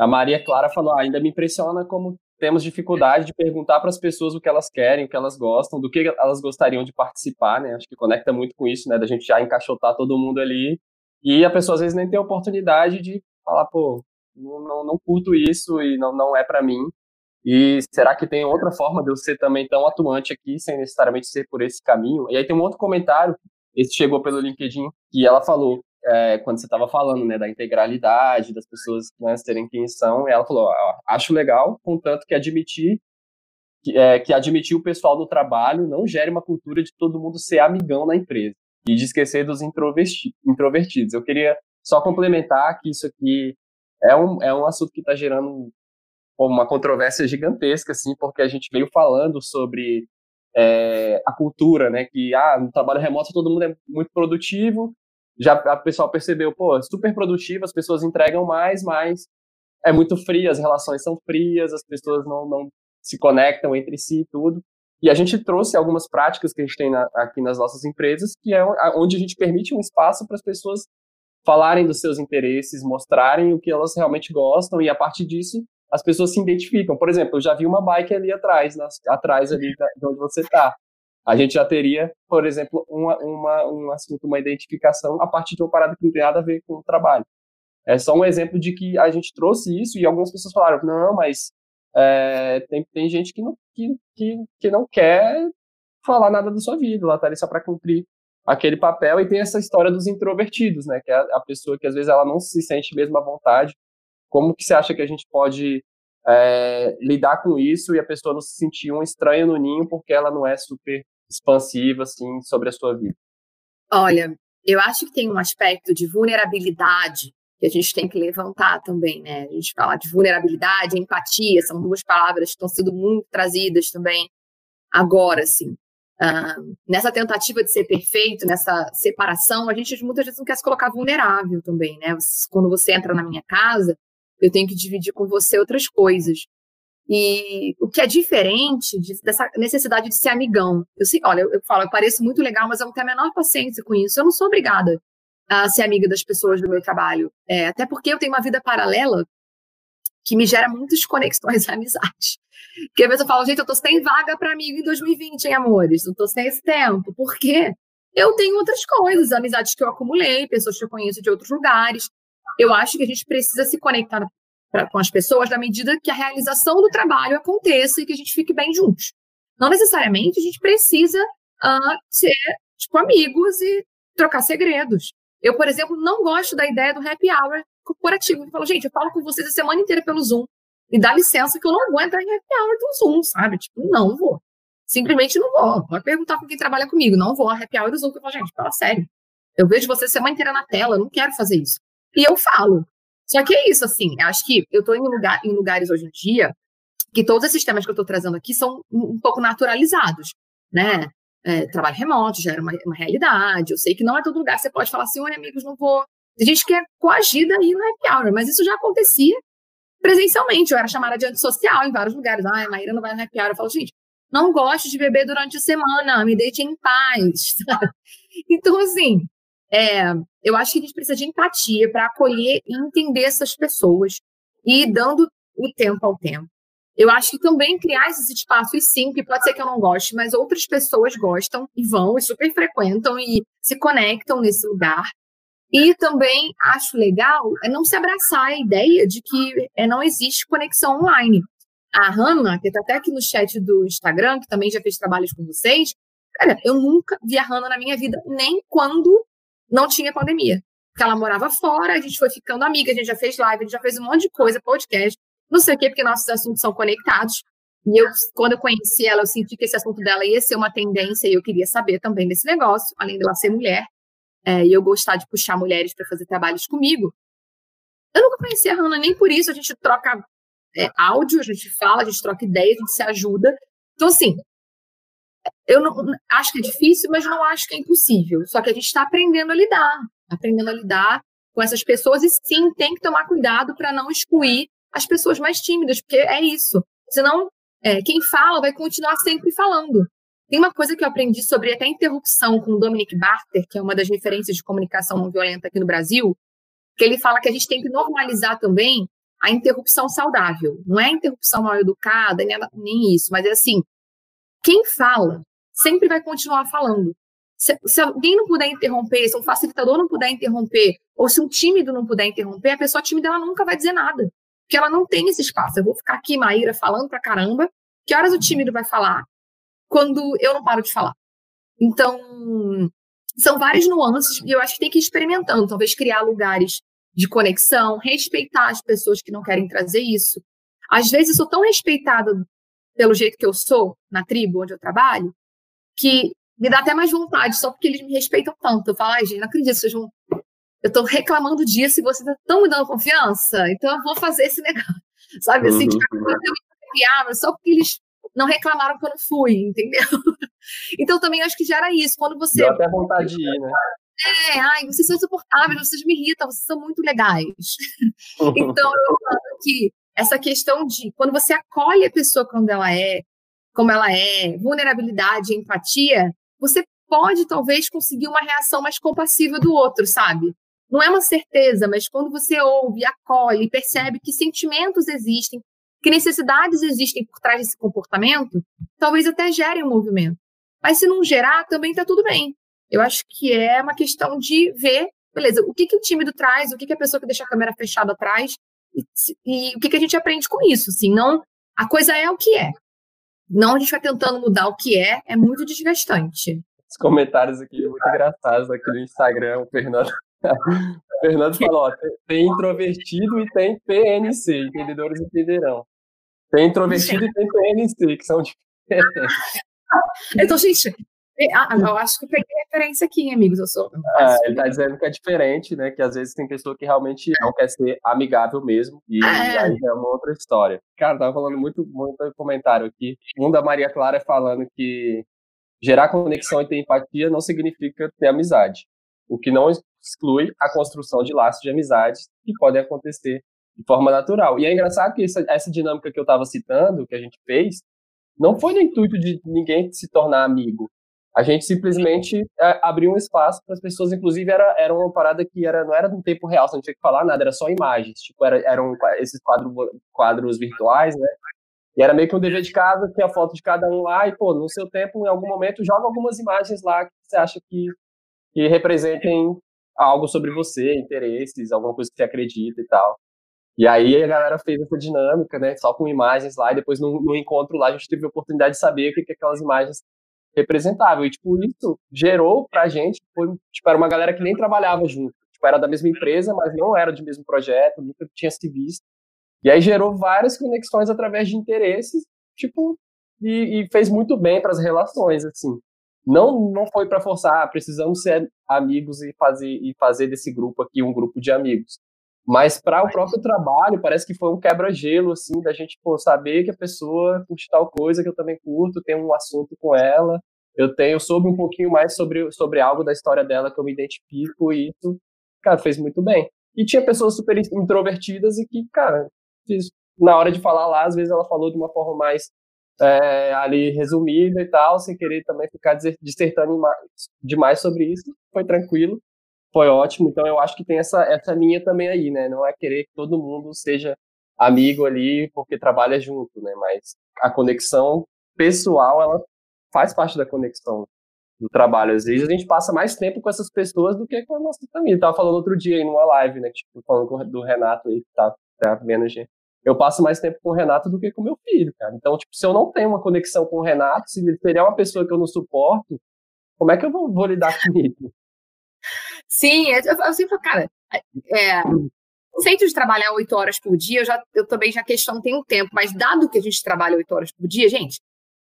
A Maria Clara falou: ah, ainda me impressiona como temos dificuldade de perguntar para as pessoas o que elas querem, o que elas gostam, do que elas gostariam de participar, né? Acho que conecta muito com isso, né? Da gente já encaixotar todo mundo ali. E a pessoa às vezes nem tem a oportunidade de falar, pô, não, não, não curto isso e não, não é para mim. E será que tem outra forma de eu ser também tão atuante aqui, sem necessariamente ser por esse caminho? E aí tem um outro comentário esse chegou pelo LinkedIn e ela falou, é, quando você estava falando, né, da integralidade, das pessoas né, serem quem são, ela falou, ó, acho legal, contanto que admitir que, é, que admitir o pessoal do trabalho não gere uma cultura de todo mundo ser amigão na empresa e de esquecer dos introvertidos. Eu queria só complementar que isso aqui é um, é um assunto que está gerando uma controvérsia gigantesca, assim, porque a gente veio falando sobre é, a cultura, né? Que ah, no trabalho remoto todo mundo é muito produtivo. Já a pessoal percebeu, pô, é super produtivo, as pessoas entregam mais, mas é muito frio, as relações são frias, as pessoas não, não se conectam entre si e tudo. E a gente trouxe algumas práticas que a gente tem na, aqui nas nossas empresas, que é onde a gente permite um espaço para as pessoas falarem dos seus interesses, mostrarem o que elas realmente gostam, e a partir disso as pessoas se identificam. Por exemplo, eu já vi uma bike ali atrás, nas, atrás ali de onde você está. A gente já teria, por exemplo, uma, uma, um assunto, uma identificação a partir de uma parada que não tem nada a ver com o trabalho. É só um exemplo de que a gente trouxe isso e algumas pessoas falaram, não, mas é, tem, tem gente que não, que, que, que não quer falar nada da sua vida, ela está ali só para cumprir aquele papel e tem essa história dos introvertidos, né, que é a pessoa que às vezes ela não se sente mesmo à vontade como que você acha que a gente pode é, lidar com isso e a pessoa não se sentir um estranho no ninho porque ela não é super expansiva assim sobre a sua vida? Olha, eu acho que tem um aspecto de vulnerabilidade que a gente tem que levantar também, né? A gente fala de vulnerabilidade, empatia, são duas palavras que estão sendo muito trazidas também agora, assim. Uh, nessa tentativa de ser perfeito, nessa separação, a gente muitas vezes não quer se colocar vulnerável também, né? Quando você entra na minha casa, eu tenho que dividir com você outras coisas. E o que é diferente de, dessa necessidade de ser amigão. Eu sei, olha, eu, eu falo, eu pareço muito legal, mas eu não tenho a menor paciência com isso. Eu não sou obrigada a ser amiga das pessoas do meu trabalho. É, até porque eu tenho uma vida paralela que me gera muitas conexões e amizades. Porque às vezes eu falo, gente, eu tô sem vaga para amigo em 2020, hein, amores? Não tô sem esse tempo. Por quê? Eu tenho outras coisas, amizades que eu acumulei, pessoas que eu conheço de outros lugares. Eu acho que a gente precisa se conectar pra, com as pessoas na medida que a realização do trabalho aconteça e que a gente fique bem juntos. Não necessariamente a gente precisa uh, ser, tipo, amigos e trocar segredos. Eu, por exemplo, não gosto da ideia do happy hour corporativo. Eu falo, gente, eu falo com vocês a semana inteira pelo Zoom. E dá licença que eu não vou entrar em happy hour do Zoom, sabe? Tipo, não vou. Simplesmente não vou. Pode perguntar com quem trabalha comigo. Não vou a happy hour do Zoom. Eu falo, gente, fala sério. Eu vejo você semana inteira na tela, eu não quero fazer isso. E eu falo. Só que é isso, assim, acho que eu estou em, lugar, em lugares hoje em dia que todos esses temas que eu estou trazendo aqui são um, pouco naturalizados, né? É, trabalho remoto já era uma, uma, realidade. Eu sei que não é todo lugar que você pode falar assim, oi, amigos, não vou. Tem gente que é coagida aí no happy hour, mas isso já acontecia presencialmente. Eu era chamada de antissocial em vários lugares. Ah, a Maíra não vai no happy hour. Eu falo, gente, não gosto de beber durante a semana, me deixe em paz. então, assim, é, eu acho que a gente precisa de empatia para acolher e entender essas pessoas e ir dando o tempo ao tempo. Eu acho que também criar esses espaços, sim, que pode ser que eu não goste, mas outras pessoas gostam e vão e super frequentam e se conectam nesse lugar. E também acho legal é não se abraçar a ideia de que é, não existe conexão online. A Hannah, que está até aqui no chat do Instagram, que também já fez trabalhos com vocês, cara, eu nunca vi a Hannah na minha vida, nem quando não tinha pandemia. Porque ela morava fora, a gente foi ficando amiga, a gente já fez live, a gente já fez um monte de coisa, podcast, não sei o quê, porque nossos assuntos são conectados. E eu, quando eu conheci ela, eu senti que esse assunto dela ia ser uma tendência e eu queria saber também desse negócio, além dela ser mulher, é, e eu gostar de puxar mulheres para fazer trabalhos comigo. Eu nunca conheci a Hannah, nem por isso a gente troca é, áudio, a gente fala, a gente troca ideias, a gente se ajuda. Então, assim, eu não, acho que é difícil, mas não acho que é impossível. Só que a gente está aprendendo a lidar, aprendendo a lidar com essas pessoas e sim, tem que tomar cuidado para não excluir as pessoas mais tímidas, porque é isso. Senão, é, quem fala vai continuar sempre falando. Tem uma coisa que eu aprendi sobre até interrupção com o Dominic Barter, que é uma das referências de comunicação não violenta aqui no Brasil, que ele fala que a gente tem que normalizar também a interrupção saudável. Não é interrupção mal educada, nem, nem isso, mas é assim, quem fala sempre vai continuar falando. Se, se, alguém não puder interromper, se um facilitador não puder interromper, ou se um tímido não puder interromper, a pessoa tímida ela nunca vai dizer nada. Porque ela não tem esse espaço. Eu vou ficar aqui, Maíra, falando pra caramba. Que horas o tímido vai falar quando eu não paro de falar? Então, são várias nuances e eu acho que tem que ir experimentando. Talvez criar lugares de conexão, respeitar as pessoas que não querem trazer isso. Às vezes eu sou tão respeitada pelo jeito que eu sou na tribo onde eu trabalho, que me dá até mais vontade, só porque eles me respeitam tanto. Eu falo, ai, gente, não acredito, vocês vão. Eu estou reclamando disso e vocês estão me dando confiança, então eu vou fazer esse negócio. Sabe assim, tipo, uhum. eu só porque eles não reclamaram que eu não fui, entendeu? Então também acho que gera isso. Quando você. Dá até vontade de ir, né? É, ai, vocês são insuportáveis, vocês me irritam, vocês são muito legais. então eu falo que essa questão de quando você acolhe a pessoa quando ela é, como ela é, vulnerabilidade, empatia, você pode talvez conseguir uma reação mais compassiva do outro, sabe? Não é uma certeza, mas quando você ouve, acolhe, percebe que sentimentos existem, que necessidades existem por trás desse comportamento, talvez até gere um movimento. Mas se não gerar, também está tudo bem. Eu acho que é uma questão de ver, beleza, o que, que o tímido traz, o que, que a pessoa que deixa a câmera fechada traz, e, e o que, que a gente aprende com isso. Assim, não, a coisa é o que é. Não a gente vai tentando mudar o que é, é muito desgastante. Os comentários aqui muito engraçados aqui no Instagram, o Fernando. o Fernando falou: ó, tem introvertido e tem PNC, entendedores entenderão. Tem introvertido e tem PNC, que são diferentes. Então, gente, eu acho que eu peguei referência aqui, amigos. Eu sou. É, ele tá dizendo que é diferente, né? Que às vezes tem pessoa que realmente não quer ser amigável mesmo. E, é. aí é uma outra história. Cara, tava falando muito, muito comentário aqui. Um da Maria Clara falando que gerar conexão e ter empatia não significa ter amizade. O que não exclui a construção de laços de amizades que podem acontecer de forma natural. E é engraçado que essa, essa dinâmica que eu estava citando, que a gente fez, não foi no intuito de ninguém se tornar amigo a gente simplesmente é, abriu um espaço para as pessoas, inclusive era, era uma parada que era, não era no tempo real, você não tinha que falar nada, era só imagens, tipo, era, eram esses quadro, quadros virtuais, né? E era meio que um dever de casa, tinha foto de cada um lá, e, pô, no seu tempo, em algum momento, joga algumas imagens lá que você acha que, que representem algo sobre você, interesses, alguma coisa que você acredita e tal. E aí a galera fez essa dinâmica, né, só com imagens lá, e depois no, no encontro lá a gente teve a oportunidade de saber o que, que aquelas imagens representavam. E, tipo, isso gerou pra gente, foi, tipo, era uma galera que nem trabalhava junto. Tipo, era da mesma empresa, mas não era do mesmo projeto, nunca tinha se visto. E aí gerou várias conexões através de interesses, tipo, e, e fez muito bem para as relações, assim. Não, não foi para forçar, ah, precisamos ser amigos e fazer, e fazer desse grupo aqui um grupo de amigos. Mas para o próprio trabalho, parece que foi um quebra-gelo, assim, da gente pô, saber que a pessoa curte tal coisa que eu também curto, tem um assunto com ela, eu tenho, eu soube um pouquinho mais sobre, sobre algo da história dela que eu me identifico, e isso, cara, fez muito bem. E tinha pessoas super introvertidas e que, cara, na hora de falar lá, às vezes ela falou de uma forma mais é, ali resumida e tal, sem querer também ficar dissertando demais sobre isso. Foi tranquilo, foi ótimo. Então eu acho que tem essa, essa linha também aí, né? Não é querer que todo mundo seja amigo ali porque trabalha junto, né? Mas a conexão pessoal, ela faz parte da conexão do trabalho. Às vezes a gente passa mais tempo com essas pessoas do que com a nossa família. Eu tava falando outro dia aí numa live, né? Tipo, falando do Renato aí, que tá, tá gente eu passo mais tempo com o Renato do que com meu filho, cara. Então, tipo, se eu não tenho uma conexão com o Renato, se ele é uma pessoa que eu não suporto, como é que eu vou, vou lidar com isso? Sim, eu, eu sempre falo, cara, é, o feito de trabalhar oito horas por dia, eu, já, eu também já questiono tem um tempo, mas dado que a gente trabalha oito horas por dia, gente,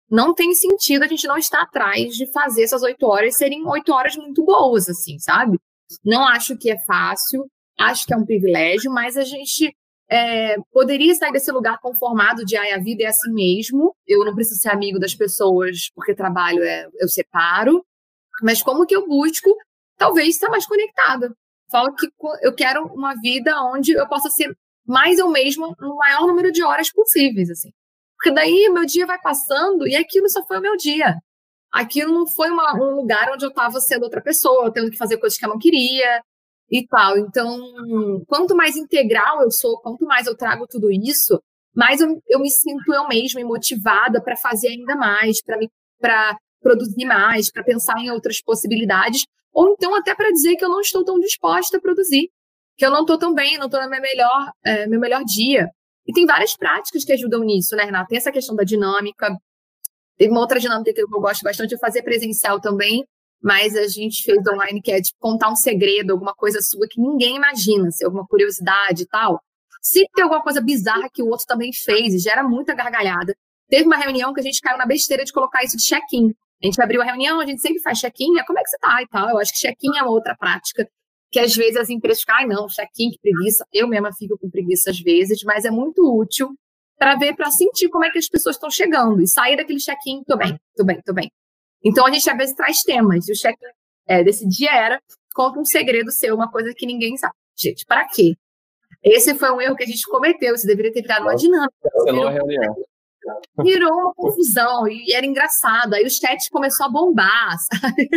não tem sentido a gente não estar atrás de fazer essas oito horas serem oito horas muito boas, assim, sabe? Não acho que é fácil, acho que é um privilégio, mas a gente é, poderia sair desse lugar conformado de ai, a vida é assim mesmo, eu não preciso ser amigo das pessoas porque trabalho é, eu separo, mas como que eu busco talvez estar mais conectada? Falo que eu quero uma vida onde eu possa ser mais eu mesma no maior número de horas possíveis, assim. Porque daí meu dia vai passando e aquilo só foi o meu dia. Aquilo não foi uma, um lugar onde eu estava sendo outra pessoa, tendo que fazer coisas que eu não queria, e tal. Então, quanto mais integral eu sou, quanto mais eu trago tudo isso, mais eu, eu me sinto eu mesma motivada para fazer ainda mais, para produzir mais, para pensar em outras possibilidades, ou então até para dizer que eu não estou tão disposta a produzir, que eu não estou tão bem, não estou no meu melhor, é, meu melhor dia. E tem várias práticas que ajudam nisso, né, Renata? Tem essa questão da dinâmica. Teve uma outra dinâmica que eu gosto bastante de fazer presencial também, mas a gente fez online que é de contar um segredo, alguma coisa sua que ninguém imagina, se alguma curiosidade e tal. Se tem alguma coisa bizarra que o outro também fez gera muita gargalhada. Teve uma reunião que a gente caiu na besteira de colocar isso de check-in. A gente abriu a reunião, a gente sempre faz check-in, é como é que você tá e tal. Eu acho que check-in é uma outra prática que às vezes as empresas ficam, ai não, check-in, que preguiça. Eu mesma fico com preguiça às vezes, mas é muito útil para ver, para sentir como é que as pessoas estão chegando e sair daquele check-in, tô bem, tô bem, tô bem. Então a gente às vezes traz temas. E o check é, desse dia era conta um segredo seu, uma coisa que ninguém sabe. Gente, para quê? Esse foi um erro que a gente cometeu. Você deveria ter virado uma dinâmica. Virou, reunião. Virou uma confusão e era engraçado. Aí o chat começou a bombar, sabe?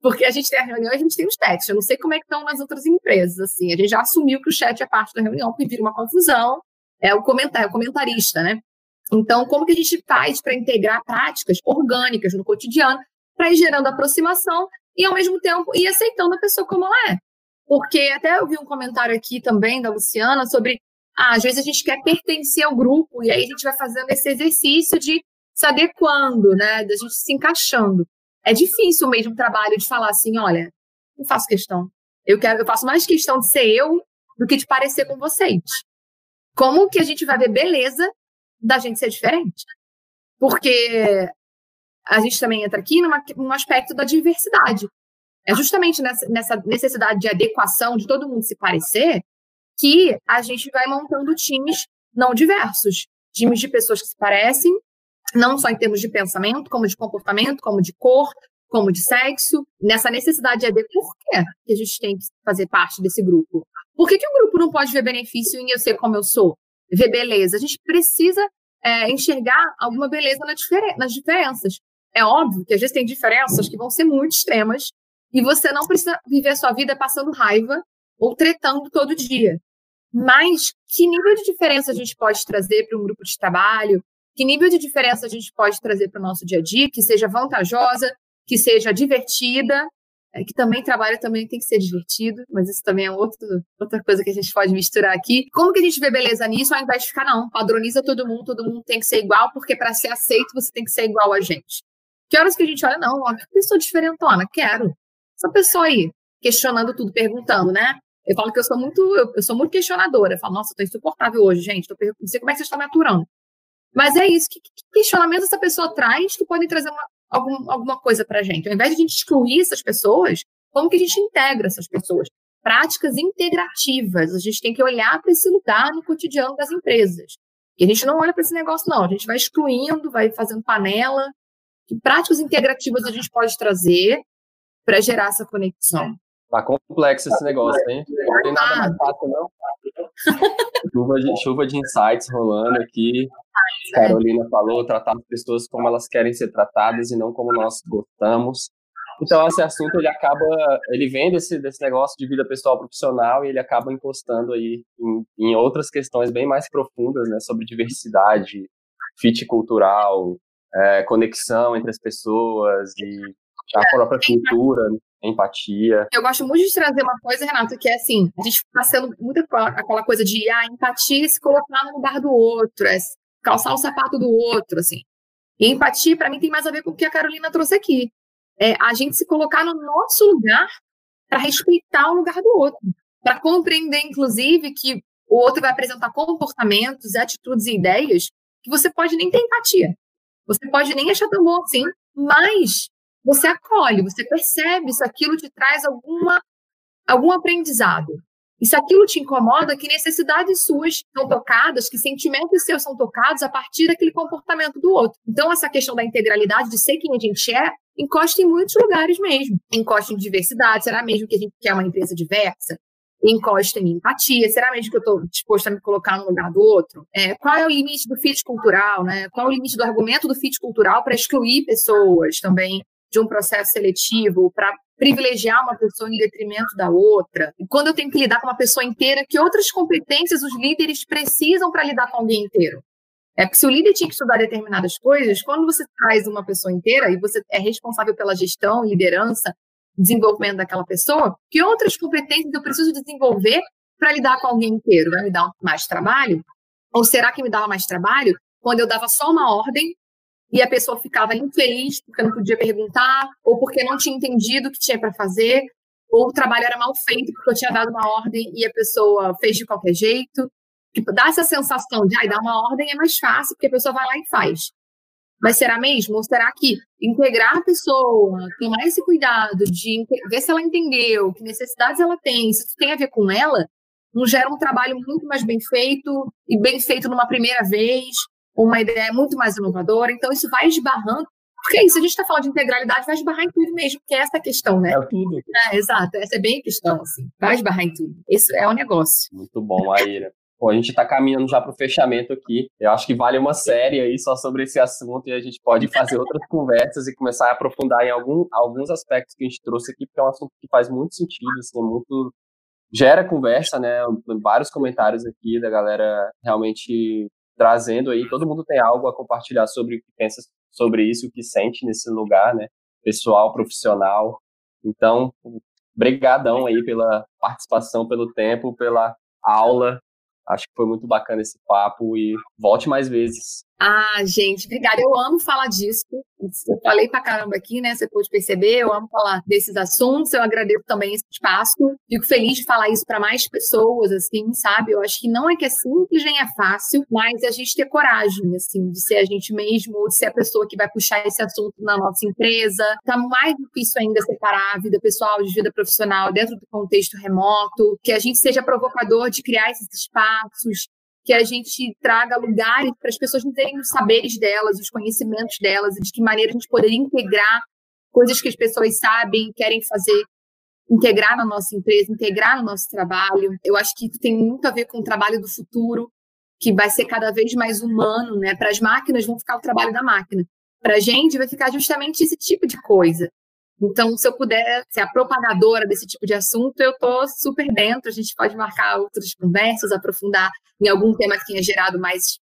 Porque a gente tem a reunião e a gente tem os chats. Eu não sei como é que estão nas outras empresas, assim. A gente já assumiu que o chat é parte da reunião, porque vira uma confusão. É o comentário, é o comentarista, né? Então, como que a gente faz para integrar práticas orgânicas no cotidiano, para ir gerando aproximação e, ao mesmo tempo, ir aceitando a pessoa como ela é? Porque até eu vi um comentário aqui também da Luciana sobre, ah, às vezes a gente quer pertencer ao grupo e aí a gente vai fazendo esse exercício de se adequando, né, da gente se encaixando. É difícil mesmo o trabalho de falar assim, olha, não faço questão. Eu quero, eu faço mais questão de ser eu do que de parecer com vocês. Como que a gente vai ver beleza da gente ser diferente. Porque a gente também entra aqui numa, num aspecto da diversidade. É justamente nessa, nessa necessidade de adequação, de todo mundo se parecer, que a gente vai montando times não diversos. Times de pessoas que se parecem, não só em termos de pensamento, como de comportamento, como de cor, como de sexo, nessa necessidade de adequar. Por que a gente tem que fazer parte desse grupo? Por que, que o grupo não pode ver benefício em eu ser como eu sou? Ver beleza? A gente precisa é, enxergar alguma beleza na nas diferenças. É óbvio que às vezes tem diferenças que vão ser muito extremas e você não precisa viver a sua vida passando raiva ou tretando todo dia. Mas que nível de diferença a gente pode trazer para um grupo de trabalho? Que nível de diferença a gente pode trazer para o nosso dia a dia que seja vantajosa, que seja divertida, é, que também trabalho também tem que ser divertido, mas isso também é outro, outra coisa que a gente pode misturar aqui. Como que a gente vê beleza nisso ao invés de ficar, não, padroniza todo mundo, todo mundo tem que ser igual, porque para ser aceito você tem que ser igual a gente. Que horas que a gente olha, não, ó, que pessoa diferentona, quero. Essa pessoa aí, questionando tudo, perguntando, né? Eu falo que eu sou muito, eu, eu sou muito questionadora. Eu falo, nossa, tô insuportável hoje, gente. Tô, não sei como é que você está me aturando. Mas é isso. Que, que questionamento essa pessoa traz que podem trazer uma, algum, alguma coisa pra gente? Ao invés de a gente excluir essas pessoas, como que a gente integra essas pessoas? Práticas integrativas. A gente tem que olhar para esse lugar no cotidiano das empresas. E a gente não olha para esse negócio, não. A gente vai excluindo, vai fazendo panela. Que práticas integrativas a gente pode trazer para gerar essa conexão? Tá complexo esse negócio, hein? Não tem nada mais fácil, não. chuva, de, chuva de insights rolando aqui. Carolina falou, tratar as pessoas como elas querem ser tratadas e não como nós gostamos. Então, esse assunto, ele acaba, ele vem desse, desse negócio de vida pessoal profissional e ele acaba encostando aí em, em outras questões bem mais profundas, né, sobre diversidade, fit cultural, é, conexão entre as pessoas e a própria cultura, empatia. Eu gosto muito de trazer uma coisa, Renato, que é assim, a gente está sendo muito aquela coisa de ah, empatia é se colocar no lugar do outro, é calçar o sapato do outro, assim. E empatia, para mim, tem mais a ver com o que a Carolina trouxe aqui. É a gente se colocar no nosso lugar para respeitar o lugar do outro. Para compreender, inclusive, que o outro vai apresentar comportamentos, atitudes e ideias que você pode nem ter empatia. Você pode nem achar tão bom assim, mas você acolhe, você percebe se aquilo te traz alguma, algum aprendizado. E se aquilo te incomoda, que necessidades suas são tocadas, que sentimentos seus são tocados a partir daquele comportamento do outro. Então, essa questão da integralidade, de ser quem a gente é, encosta em muitos lugares mesmo. Encosta em diversidade, será mesmo que a gente quer uma empresa diversa? Encosta em empatia, será mesmo que eu estou disposto a me colocar no lugar do outro? É, qual é o limite do fit cultural, né? Qual é o limite do argumento do fit cultural para excluir pessoas também de um processo seletivo para privilegiar uma pessoa em detrimento da outra. Quando eu tenho que lidar com uma pessoa inteira, que outras competências os líderes precisam para lidar com alguém inteiro? É porque se o líder tinha que estudar determinadas coisas, quando você traz uma pessoa inteira e você é responsável pela gestão, liderança, desenvolvimento daquela pessoa, que outras competências eu preciso desenvolver para lidar com alguém inteiro? Vai me dar mais trabalho? Ou será que me dava mais trabalho quando eu dava só uma ordem e a pessoa ficava infeliz porque não podia perguntar, ou porque não tinha entendido o que tinha para fazer, ou o trabalho era mal feito porque eu tinha dado uma ordem e a pessoa fez de qualquer jeito. Tipo, dá essa sensação de, ai, dar uma ordem é mais fácil porque a pessoa vai lá e faz. Mas será mesmo? Ou será que integrar a pessoa, tomar esse cuidado de ver se ela entendeu, que necessidades ela tem, se isso tem a ver com ela, não gera um trabalho muito mais bem feito e bem feito numa primeira vez, uma ideia muito mais inovadora. Então, isso vai esbarrando. Porque é isso, a gente está falando de integralidade, vai esbarrar em tudo mesmo, que é essa a questão, né? É tudo. É, exato, essa é bem a questão, assim. Vai esbarrar em tudo. Isso é o um negócio. Muito bom, Aira. Bom, a gente está caminhando já para o fechamento aqui. Eu acho que vale uma série aí só sobre esse assunto e a gente pode fazer outras conversas e começar a aprofundar em algum, alguns aspectos que a gente trouxe aqui, porque é um assunto que faz muito sentido, assim, é muito gera conversa, né? Vários comentários aqui da galera realmente trazendo aí, todo mundo tem algo a compartilhar sobre o que pensa sobre isso, o que sente nesse lugar, né? Pessoal, profissional. Então, brigadão aí pela participação, pelo tempo, pela aula. Acho que foi muito bacana esse papo e volte mais vezes. Ah, gente, obrigada. Eu amo falar disso. Eu falei pra caramba aqui, né? Você pode perceber, eu amo falar desses assuntos. Eu agradeço também esse espaço. Fico feliz de falar isso para mais pessoas, assim, sabe? Eu acho que não é que é simples nem é fácil, mas a gente ter coragem, assim, de ser a gente mesmo, de ser a pessoa que vai puxar esse assunto na nossa empresa. Tá mais difícil ainda separar a vida pessoal de vida profissional dentro do contexto remoto, que a gente seja provocador de criar esses espaços, que a gente traga lugares para as pessoas terem os saberes delas, os conhecimentos delas, de que maneira a gente poderia integrar coisas que as pessoas sabem, querem fazer, integrar na nossa empresa, integrar no nosso trabalho. Eu acho que isso tem muito a ver com o trabalho do futuro, que vai ser cada vez mais humano, né? Para as máquinas vão ficar o trabalho da máquina. para a gente vai ficar justamente esse tipo de coisa. Então, se eu puder ser a propagadora desse tipo de assunto, eu estou super dentro. A gente pode marcar outras conversas, aprofundar em algum tema que tenha gerado mais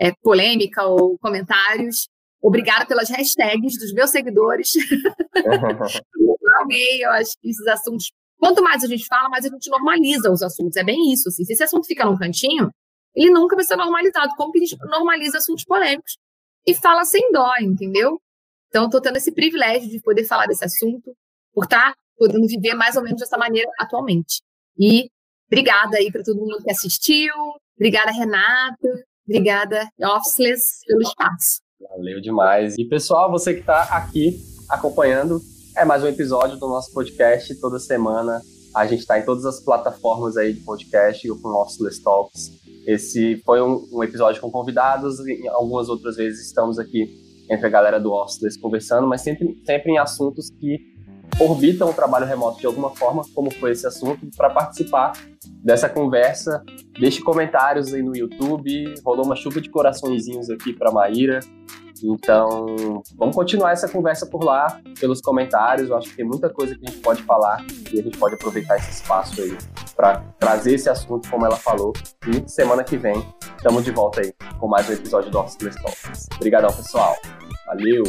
é, polêmica ou comentários. Obrigada pelas hashtags dos meus seguidores. eu amei, eu acho que esses assuntos. Quanto mais a gente fala, mais a gente normaliza os assuntos. É bem isso. Assim. Se esse assunto fica num cantinho, ele nunca vai ser normalizado. Como que a gente normaliza assuntos polêmicos? E fala sem dó, entendeu? Então, estou tendo esse privilégio de poder falar desse assunto, por estar tá podendo viver mais ou menos dessa maneira atualmente. E obrigada aí para todo mundo que assistiu, obrigada, Renata, obrigada, Officeless, pelo espaço. Valeu demais. E, pessoal, você que está aqui acompanhando, é mais um episódio do nosso podcast. Toda semana a gente está em todas as plataformas aí de podcast com Officeless Talks. Esse foi um, um episódio com convidados, e algumas outras vezes estamos aqui entre a galera do Officeless conversando, mas sempre, sempre em assuntos que orbitam o trabalho remoto de alguma forma, como foi esse assunto, para participar dessa conversa. Deixe comentários aí no YouTube, rolou uma chuva de coraçõezinhos aqui para Maíra. Então, vamos continuar essa conversa por lá, pelos comentários. Eu acho que tem muita coisa que a gente pode falar e a gente pode aproveitar esse espaço aí para trazer esse assunto, como ela falou. E semana que vem, estamos de volta aí com mais um episódio do Office Talks. Obrigadão, pessoal. Valeu!